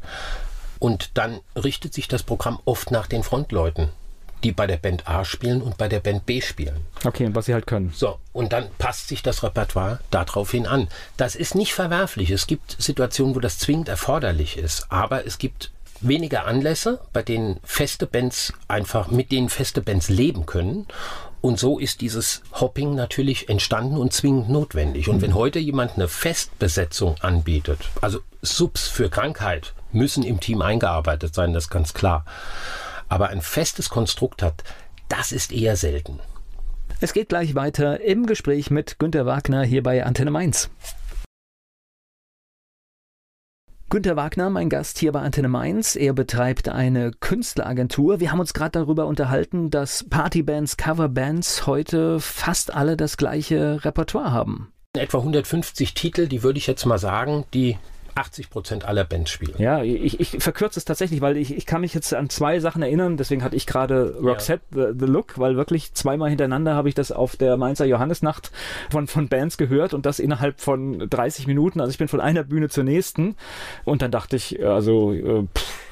Und dann richtet sich das Programm oft nach den Frontleuten die bei der Band A spielen und bei der Band B spielen. Okay, und was sie halt können. So, und dann passt sich das Repertoire daraufhin an. Das ist nicht verwerflich. Es gibt Situationen, wo das zwingend erforderlich ist, aber es gibt weniger Anlässe, bei denen feste Bands einfach, mit denen feste Bands leben können. Und so ist dieses Hopping natürlich entstanden und zwingend notwendig. Und wenn heute jemand eine Festbesetzung anbietet, also Subs für Krankheit müssen im Team eingearbeitet sein, das ist ganz klar. Aber ein festes Konstrukt hat, das ist eher selten. Es geht gleich weiter im Gespräch mit Günter Wagner hier bei Antenne Mainz. Günter Wagner, mein Gast hier bei Antenne Mainz. Er betreibt eine Künstleragentur. Wir haben uns gerade darüber unterhalten, dass Partybands, Coverbands heute fast alle das gleiche Repertoire haben. Etwa 150 Titel, die würde ich jetzt mal sagen, die 80 Prozent aller Bands spielen. Ja, ich, ich verkürze es tatsächlich, weil ich, ich kann mich jetzt an zwei Sachen erinnern. Deswegen hatte ich gerade Roxette, ja. the, the, Look, weil wirklich zweimal hintereinander habe ich das auf der Mainzer Johannesnacht von, von Bands gehört und das innerhalb von 30 Minuten. Also ich bin von einer Bühne zur nächsten und dann dachte ich, also äh, pff,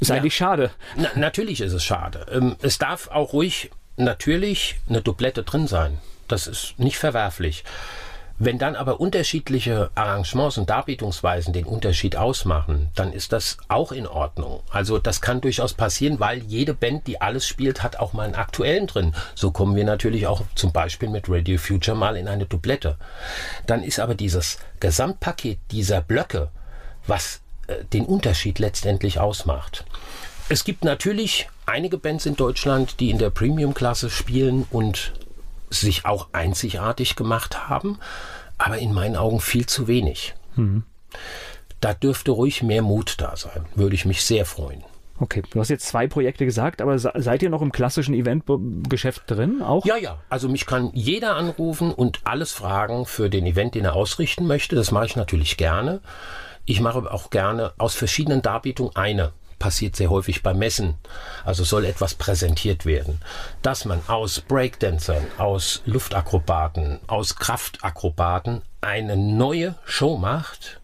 ist ja. eigentlich schade. Na, natürlich ist es schade. Ähm, es darf auch ruhig natürlich eine Doublette drin sein. Das ist nicht verwerflich. Wenn dann aber unterschiedliche Arrangements und Darbietungsweisen den Unterschied ausmachen, dann ist das auch in Ordnung. Also das kann durchaus passieren, weil jede Band, die alles spielt, hat auch mal einen aktuellen drin. So kommen wir natürlich auch zum Beispiel mit Radio Future mal in eine Doublette. Dann ist aber dieses Gesamtpaket dieser Blöcke, was äh, den Unterschied letztendlich ausmacht. Es gibt natürlich einige Bands in Deutschland, die in der Premium-Klasse spielen und sich auch einzigartig gemacht haben, aber in meinen Augen viel zu wenig. Mhm. Da dürfte ruhig mehr Mut da sein, würde ich mich sehr freuen. Okay, du hast jetzt zwei Projekte gesagt, aber seid ihr noch im klassischen Eventgeschäft drin auch? Ja, ja. Also mich kann jeder anrufen und alles fragen für den Event, den er ausrichten möchte. Das mache ich natürlich gerne. Ich mache auch gerne aus verschiedenen Darbietungen eine passiert sehr häufig bei Messen. Also soll etwas präsentiert werden. Dass man aus Breakdancern, aus Luftakrobaten, aus Kraftakrobaten eine neue Show macht,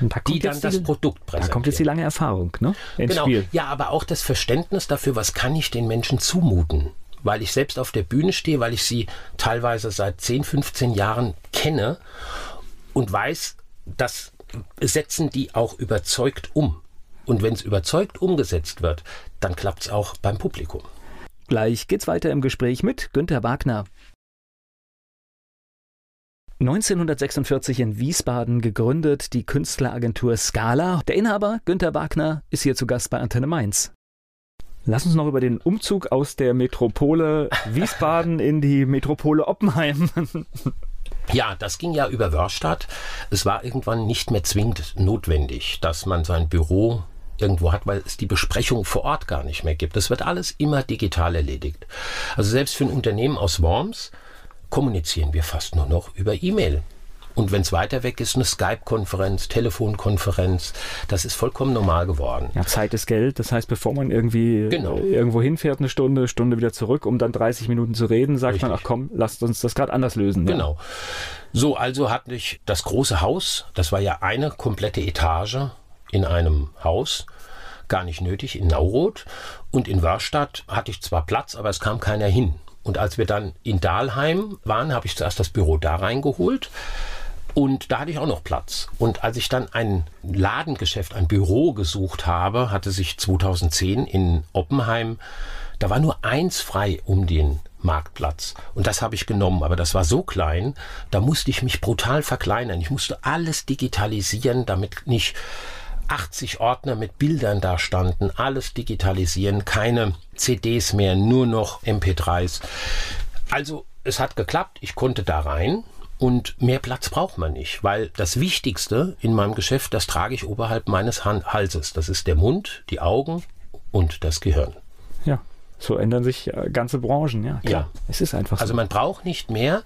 da die dann das Produkt präsentiert. Da kommt jetzt die lange Erfahrung, ne? Ins genau. Spiel. Ja, aber auch das Verständnis dafür, was kann ich den Menschen zumuten? Weil ich selbst auf der Bühne stehe, weil ich sie teilweise seit 10, 15 Jahren kenne und weiß, das setzen die auch überzeugt um. Und wenn es überzeugt umgesetzt wird, dann klappt es auch beim Publikum. Gleich geht's weiter im Gespräch mit Günter Wagner. 1946 in Wiesbaden gegründet die Künstleragentur Scala. Der Inhaber Günter Wagner ist hier zu Gast bei Antenne Mainz. Lass uns noch über den Umzug aus der Metropole *laughs* Wiesbaden in die Metropole Oppenheim. *laughs* Ja, das ging ja über Wörstadt. Es war irgendwann nicht mehr zwingend notwendig, dass man sein Büro irgendwo hat, weil es die Besprechung vor Ort gar nicht mehr gibt. Das wird alles immer digital erledigt. Also selbst für ein Unternehmen aus Worms kommunizieren wir fast nur noch über E-Mail. Und wenn es weiter weg ist, eine Skype-Konferenz, Telefonkonferenz, das ist vollkommen normal geworden. Ja, Zeit ist Geld. Das heißt, bevor man irgendwie genau. irgendwo hinfährt, eine Stunde, Stunde wieder zurück, um dann 30 Minuten zu reden, sagt Richtig. man, ach komm, lasst uns das gerade anders lösen. Genau. Ja. So, also hatte ich das große Haus, das war ja eine komplette Etage in einem Haus, gar nicht nötig, in Nauroth. Und in Wörstadt hatte ich zwar Platz, aber es kam keiner hin. Und als wir dann in Dahlheim waren, habe ich zuerst das Büro da reingeholt. Und da hatte ich auch noch Platz. Und als ich dann ein Ladengeschäft, ein Büro gesucht habe, hatte sich 2010 in Oppenheim, da war nur eins frei um den Marktplatz. Und das habe ich genommen, aber das war so klein, da musste ich mich brutal verkleinern. Ich musste alles digitalisieren, damit nicht 80 Ordner mit Bildern da standen, alles digitalisieren, keine CDs mehr, nur noch MP3s. Also es hat geklappt, ich konnte da rein und mehr Platz braucht man nicht, weil das Wichtigste in meinem Geschäft, das trage ich oberhalb meines Halses. Das ist der Mund, die Augen und das Gehirn. Ja. So ändern sich äh, ganze Branchen, ja. Klar. Ja. Es ist einfach so. Also man braucht nicht mehr.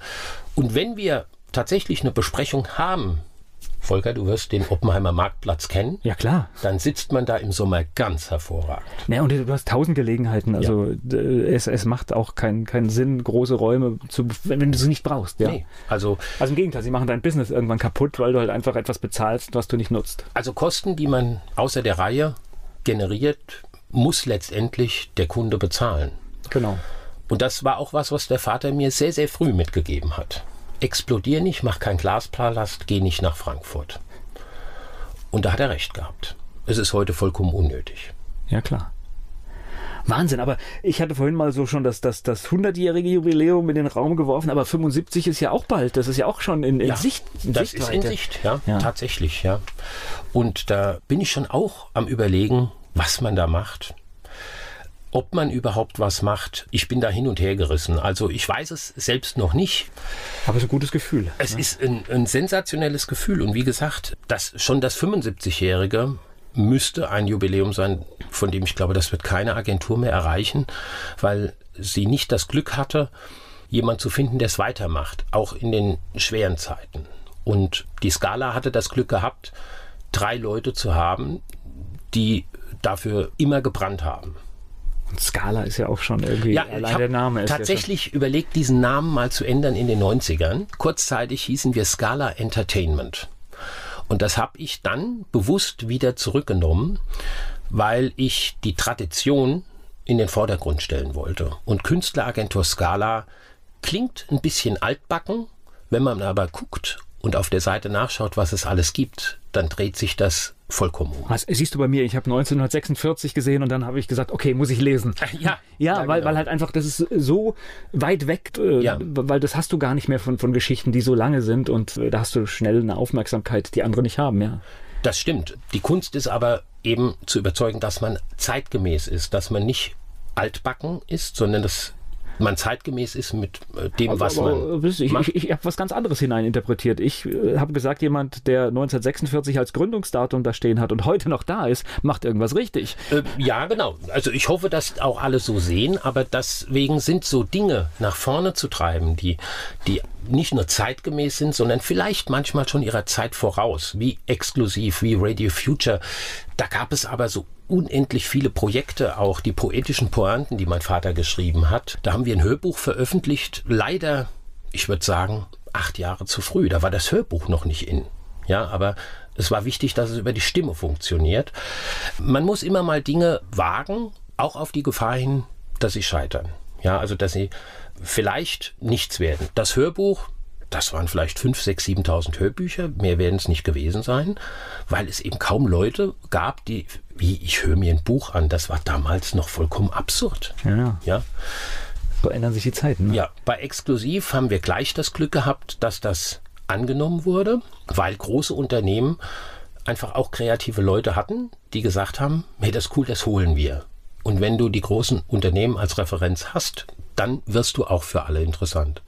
Und wenn wir tatsächlich eine Besprechung haben Volker, du wirst den Oppenheimer Marktplatz kennen. Ja, klar. Dann sitzt man da im Sommer ganz hervorragend. Ja, und du hast tausend Gelegenheiten. Also ja. es, es macht auch keinen keinen Sinn, große Räume zu, wenn, wenn du sie nicht brauchst. Ja? Nee, also, also im Gegenteil, sie machen dein Business irgendwann kaputt, weil du halt einfach etwas bezahlst, was du nicht nutzt. Also Kosten, die man außer der Reihe generiert, muss letztendlich der Kunde bezahlen. Genau. Und das war auch was, was der Vater mir sehr, sehr früh mitgegeben hat explodier nicht, mach kein Glaspalast, geh nicht nach Frankfurt. Und da hat er recht gehabt. es ist heute vollkommen unnötig. Ja, klar. Wahnsinn, aber ich hatte vorhin mal so schon das, das, das 100-jährige Jubiläum in den Raum geworfen, aber 75 ist ja auch bald, das ist ja auch schon in, in ja, Sicht. In das Sichtweite. ist in Sicht, ja, ja, tatsächlich, ja. Und da bin ich schon auch am überlegen, was man da macht ob man überhaupt was macht. Ich bin da hin und her gerissen. Also ich weiß es selbst noch nicht. Aber es ist ein gutes Gefühl. Es ne? ist ein, ein, sensationelles Gefühl. Und wie gesagt, das, schon das 75-Jährige müsste ein Jubiläum sein, von dem ich glaube, das wird keine Agentur mehr erreichen, weil sie nicht das Glück hatte, jemand zu finden, der es weitermacht, auch in den schweren Zeiten. Und die Skala hatte das Glück gehabt, drei Leute zu haben, die dafür immer gebrannt haben. Und Scala ist ja auch schon irgendwie ja, allein der Name. Ist tatsächlich überlegt, diesen Namen mal zu ändern in den 90ern. Kurzzeitig hießen wir Scala Entertainment. Und das habe ich dann bewusst wieder zurückgenommen, weil ich die Tradition in den Vordergrund stellen wollte. Und Künstleragentur Scala klingt ein bisschen altbacken, wenn man aber guckt und auf der Seite nachschaut, was es alles gibt, dann dreht sich das vollkommen um. Was siehst du bei mir, ich habe 1946 gesehen und dann habe ich gesagt, okay, muss ich lesen. *laughs* Ja, ja, ja weil, genau. weil halt einfach, das ist so weit weg, äh, ja. weil das hast du gar nicht mehr von, von Geschichten, die so lange sind und äh, da hast du schnell eine Aufmerksamkeit, die andere nicht haben, ja. Das stimmt. Die Kunst ist aber eben zu überzeugen, dass man zeitgemäß ist, dass man nicht altbacken ist, sondern dass man zeitgemäß ist mit äh, dem, aber, was man. ich, ich, ich habe was ganz anderes hineininterpretiert. Ich äh, habe gesagt, jemand, der 1946 als Gründungsdatum da stehen hat und heute noch da ist, macht irgendwas richtig. Äh, ja, genau. Also ich hoffe, dass auch alle so sehen, aber deswegen sind so Dinge nach vorne zu treiben, die, die nicht nur zeitgemäß sind, sondern vielleicht manchmal schon ihrer Zeit voraus, wie exklusiv, wie Radio Future. Da gab es aber so unendlich viele Projekte, auch die poetischen Pointen, die mein Vater geschrieben hat. Da haben wir ein Hörbuch veröffentlicht, leider, ich würde sagen, acht Jahre zu früh. Da war das Hörbuch noch nicht in. Ja, aber es war wichtig, dass es über die Stimme funktioniert. Man muss immer mal Dinge wagen, auch auf die Gefahr hin, dass sie scheitern. Ja, also dass sie vielleicht nichts werden. Das Hörbuch, das waren vielleicht 5, 6, 7.000 Hörbücher, mehr werden es nicht gewesen sein, weil es eben kaum Leute gab, die, wie ich höre mir ein Buch an, das war damals noch vollkommen absurd. Ja. ja? So ändern sich die Zeiten. Ne? Ja, bei Exklusiv haben wir gleich das Glück gehabt, dass das angenommen wurde, weil große Unternehmen einfach auch kreative Leute hatten, die gesagt haben, hey, das ist cool, das holen wir. Und wenn du die großen Unternehmen als Referenz hast, dann wirst du auch für alle interessant.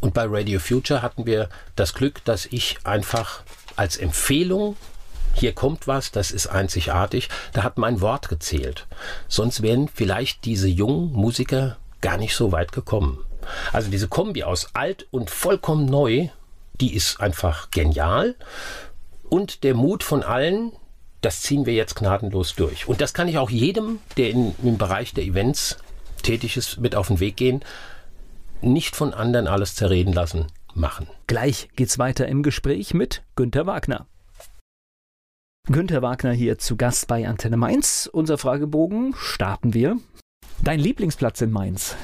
Und bei Radio Future hatten wir das Glück, dass ich einfach als Empfehlung hier kommt was, das ist einzigartig, da hat mein Wort gezählt. Sonst wären vielleicht diese jungen Musiker gar nicht so weit gekommen. Also diese Kombi aus alt und vollkommen neu, die ist einfach genial. Und der Mut von allen, das ziehen wir jetzt gnadenlos durch. Und das kann ich auch jedem, der in, im Bereich der Events tätig ist, mit auf den Weg gehen. Nicht von anderen alles zerreden lassen, machen. Gleich geht's weiter im Gespräch mit Günter Wagner. Günter Wagner hier zu Gast bei Antenne Mainz. Unser Fragebogen starten wir. Dein Lieblingsplatz in Mainz?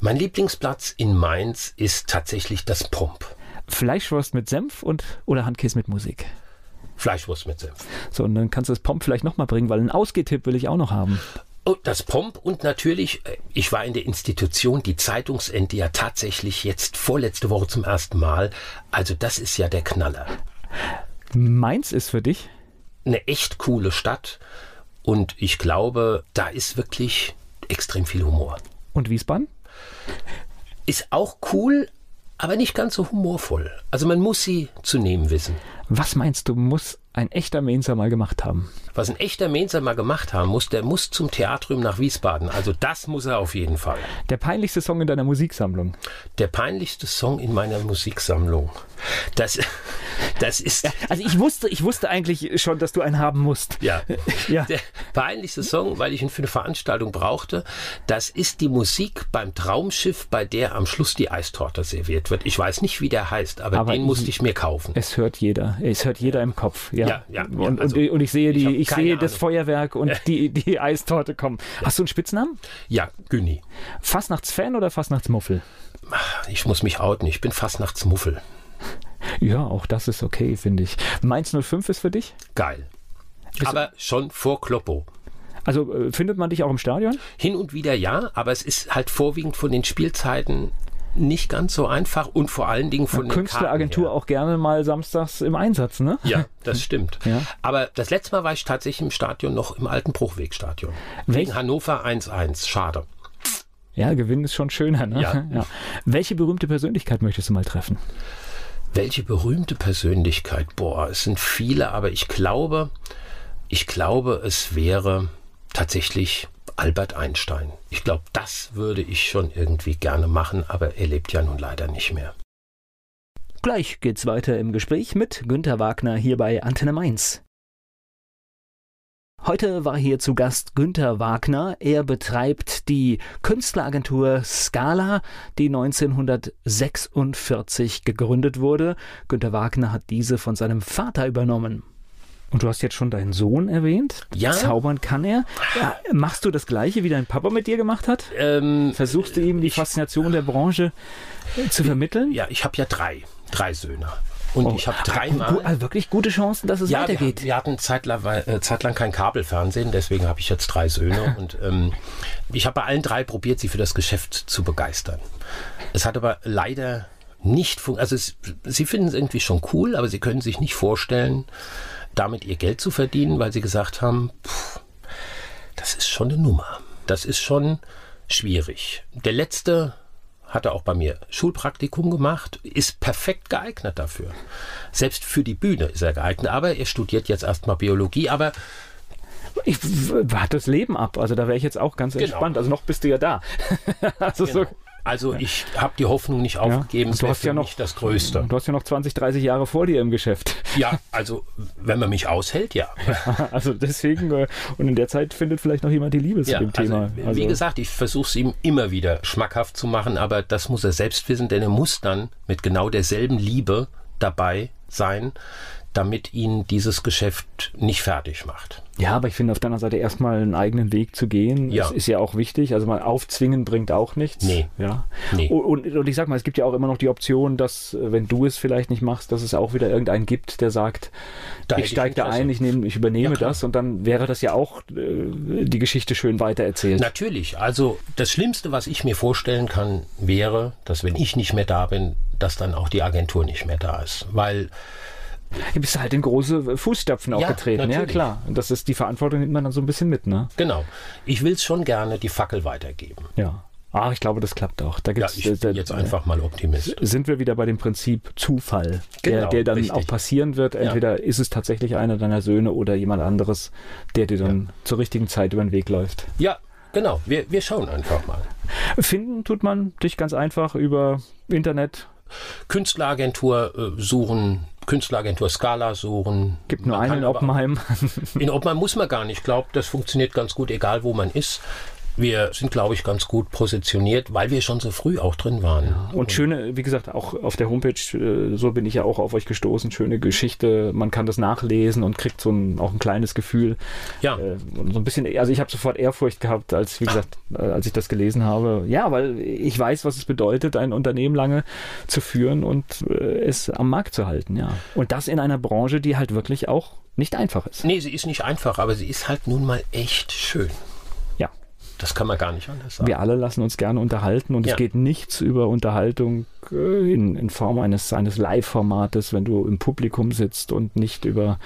Mein Lieblingsplatz in Mainz ist tatsächlich das Pomp. Fleischwurst mit Senf und oder Handkäse mit Musik? Fleischwurst mit Senf. So, und dann kannst du das Pomp vielleicht nochmal bringen, weil einen Ausgehtipp will ich auch noch haben. Oh, das Pomp und natürlich, äh, ich war in der Institution, die Zeitungsente ja tatsächlich jetzt vorletzte Woche zum ersten Mal. Also das ist ja der Knaller. Mainz ist für dich? Eine echt coole Stadt und ich glaube, da ist wirklich extrem viel Humor. Und Wiesbaden? Ist auch cool, aber nicht ganz so humorvoll. Also man muss sie zu nehmen wissen. Was meinst du, muss ein echter Mainzer mal gemacht haben? Was ein echter Mainzer mal gemacht haben muss, der muss zum Theatrium nach Wiesbaden. Also das muss er auf jeden Fall. Der peinlichste Song in deiner Musiksammlung? Der peinlichste Song in meiner Musiksammlung. Das, das ist. also ich wusste, ich wusste eigentlich schon, dass du einen haben musst. Ja. ja. Der peinlichste Song, weil ich ihn für eine Veranstaltung brauchte, das ist die Musik beim Traumschiff, bei der am Schluss die Eistorte serviert wird. Ich weiß nicht, wie der heißt, aber, aber den musste ich mir kaufen. Es hört jeder. Es hört jeder im Kopf. Ja, ja. ja, und, also, und, und, ich sehe die, ich, ich sehe das Feuerwerk und *laughs* die, die Eistorte kommen. Hast du einen Spitznamen? Ja, Günni. Fastnachtsfan oder Fastnachtsmuffel? Ich muss mich outen. Ich bin Fastnachtsmuffel. *laughs* Ja, auch das ist okay, finde ich. Mainz 05 ist für dich? Geil. aber schon vor Kloppo. Also äh, findet man dich auch im Stadion? Hin und wieder ja, aber es ist halt vorwiegend von den Spielzeiten nicht ganz so einfach und vor allen Dingen von ja, Künstleragentur auch gerne mal samstags im Einsatz, ne? Ja, *laughs* das stimmt. Ja. Aber das letzte Mal war ich tatsächlich im Stadion noch im alten Bruchwegstadion. Wegen Hannover 1-1. Schade. Ja, Gewinn ist schon schöner, ne? Ja. *laughs* ja. Welche berühmte Persönlichkeit möchtest du mal treffen? Welche berühmte Persönlichkeit? Boah, es sind viele, aber ich glaube, ich glaube, es wäre tatsächlich Albert Einstein. Ich glaube, das würde ich schon irgendwie gerne machen, aber er lebt ja nun leider nicht mehr. Gleich geht's weiter im Gespräch mit Günter Wagner hier bei Antenne Mainz. Heute war hier zu Gast Günter Wagner. Er betreibt die Künstleragentur Scala, die 1946 gegründet wurde. Günter Wagner hat diese von seinem Vater übernommen. Und du hast jetzt schon deinen Sohn erwähnt. Ja. Zaubern kann er. Ja, machst du das Gleiche, wie dein Papa mit dir gemacht hat? Ähm, Versuchst du ihm die Faszination der Branche äh, zu vermitteln? Ja, ich habe ja drei, drei Söhne. Und Oh, ich habe gu- dreimal. also wirklich gute Chancen, dass es Ja, wir, weitergeht. wir hatten zeitlang, äh, zeitlang kein Kabelfernsehen, deswegen habe ich jetzt drei Söhne *laughs* und ähm, ich habe bei allen drei probiert, sie für das Geschäft zu begeistern. Es hat aber leider nicht funktioniert. Also es, sie finden es irgendwie schon cool, aber sie können sich nicht vorstellen, damit ihr Geld zu verdienen, weil sie gesagt haben, pff, das ist schon eine Nummer. Das ist schon schwierig. Der letzte hatte auch bei mir Schulpraktikum gemacht, ist perfekt geeignet dafür. Selbst für die Bühne ist er geeignet, aber er studiert jetzt erstmal Biologie, aber Ich warte das Leben ab. Also da wäre ich jetzt auch ganz Genau. entspannt. Also noch bist du ja da. *laughs* also so, also ich habe die Hoffnung nicht aufgegeben, es du hast ja noch- das Größte. du hast ja noch 20, 30 Jahre vor dir im Geschäft. Ja, also wenn man mich aushält, ja. *laughs* Also deswegen, äh, und in der Zeit findet vielleicht noch jemand die Liebe zu ja dem Thema. Also, wie gesagt, ich versuche es ihm immer wieder schmackhaft zu machen, aber das muss er selbst wissen, denn er muss dann mit genau derselben Liebe dabei sein, damit ihn dieses Geschäft nicht fertig macht. Ja, aber ich finde auf deiner Seite erstmal einen eigenen Weg zu gehen, Ja. das ist ja auch wichtig. Also mal aufzwingen bringt auch nichts. Nee. Ja. Nee. Und, und ich sag mal, es gibt ja auch immer noch die Option, dass, äh, wenn du es vielleicht nicht machst, dass es auch wieder irgendeinen gibt, der sagt, Da ich steige da ein, ich, nehme, ich übernehme Ja, das und dann wäre das ja auch äh, die Geschichte schön weitererzählt. Natürlich, also das Schlimmste, was ich mir vorstellen kann, wäre, dass wenn ich nicht mehr da bin, dass dann auch die Agentur nicht mehr da ist. Weil Du bist halt in große Fußstapfen auch Ja, getreten. Ja, natürlich. klar. Und das ist die Verantwortung, nimmt man dann so ein bisschen mit, ne? Genau. Ich will es schon gerne die Fackel weitergeben. Ja. Ah, ich glaube, das klappt auch. Da Ja, gibt's, ich äh, bin jetzt einfach mal Optimist. sind wir wieder bei dem Prinzip Zufall, der, Genau, der dann richtig. auch passieren wird. Entweder ist es tatsächlich einer deiner Söhne oder jemand anderes, der dir dann zur richtigen Zeit über den Weg läuft. Ja, genau. Wir, wir schauen einfach mal. Finden tut man dich ganz einfach über Internet. Künstleragentur äh, suchen, Künstleragentur Scala suchen. Gibt nur Man einen in Oppenheim. *laughs* In Oppenheim muss man gar nicht. Ich glaube, das funktioniert ganz gut, egal wo man ist. Wir sind, glaube ich, ganz gut positioniert, weil wir schon so früh auch drin waren. Und schöne, wie gesagt, auch auf der Homepage, äh, so bin ich ja auch auf euch gestoßen, schöne Geschichte. Man kann das nachlesen und kriegt so ein, auch ein kleines Gefühl. Ja. Äh, und so ein bisschen, also ich habe sofort Ehrfurcht gehabt, als, wie gesagt, äh, als ich das gelesen habe. Ja, weil ich weiß, was es bedeutet, ein Unternehmen lange zu führen und es am Markt zu halten, ja. Und das in einer Branche, die halt wirklich auch nicht einfach ist. Nee, sie ist nicht einfach, aber sie ist halt nun mal echt schön. Das kann man gar nicht anders sagen. Wir alle lassen uns gerne unterhalten und Ja. es geht nichts über Unterhaltung äh, in, in Form eines, eines Live-Formates, wenn du im Publikum sitzt und nicht über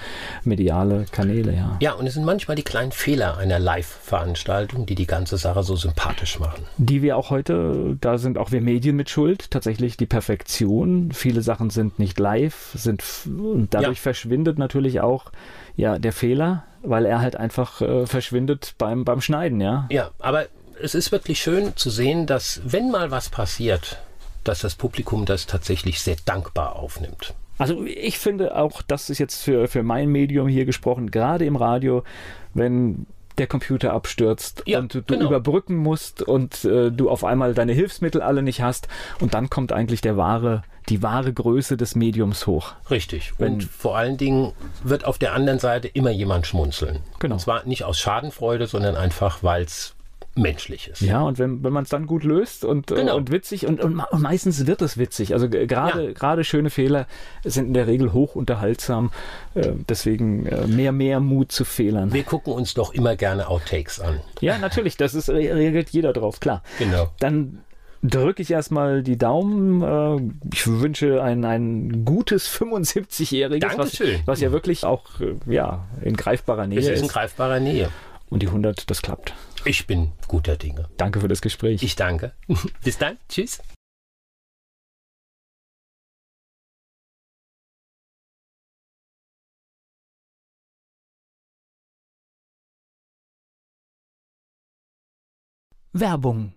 mediale Kanäle, ja. Ja, und es sind manchmal die kleinen Fehler einer Live-Veranstaltung, die die ganze Sache so sympathisch machen. Die wir auch heute, da sind auch wir Medien mit schuld, tatsächlich die Perfektion. Viele Sachen sind nicht live, sind und dadurch Ja. verschwindet natürlich auch ja der Fehler, weil er halt einfach äh, verschwindet beim, beim Schneiden, ja. Ja, aber es ist wirklich schön zu sehen, dass wenn mal was passiert, dass das Publikum das tatsächlich sehr dankbar aufnimmt. Also ich finde auch, das ist jetzt für, für mein Medium hier gesprochen, gerade im Radio, wenn der Computer abstürzt Ja, und du genau. überbrücken musst und äh, du auf einmal deine Hilfsmittel alle nicht hast und dann kommt eigentlich der wahre, die wahre Größe des Mediums hoch. Richtig. Wenn- und vor allen Dingen wird auf der anderen Seite immer jemand schmunzeln. Genau. Und zwar nicht aus Schadenfreude, sondern einfach, weil es Menschliches. Ja, und wenn, wenn man es dann gut löst und, äh, Genau. und witzig und, und, und meistens wird es witzig. Also gerade Ja. gerade schöne Fehler sind in der Regel hoch unterhaltsam. Äh, deswegen äh, mehr, mehr Mut zu Fehlern. Wir gucken uns doch immer gerne Outtakes an. Ja, natürlich, das ist, re- reagiert jeder drauf, klar. Genau. Dann drücke ich erstmal die Daumen. Äh, ich wünsche ein, ein gutes *laughs* 75-Jähriges, was, Dankeschön. was ja wirklich auch äh, ja, in greifbarer Nähe Es ist ist. in greifbarer Nähe. Und die 100, das klappt. Ich bin guter Dinge. Danke für das Gespräch. Ich danke. *laughs* Bis dann. Tschüss. Werbung.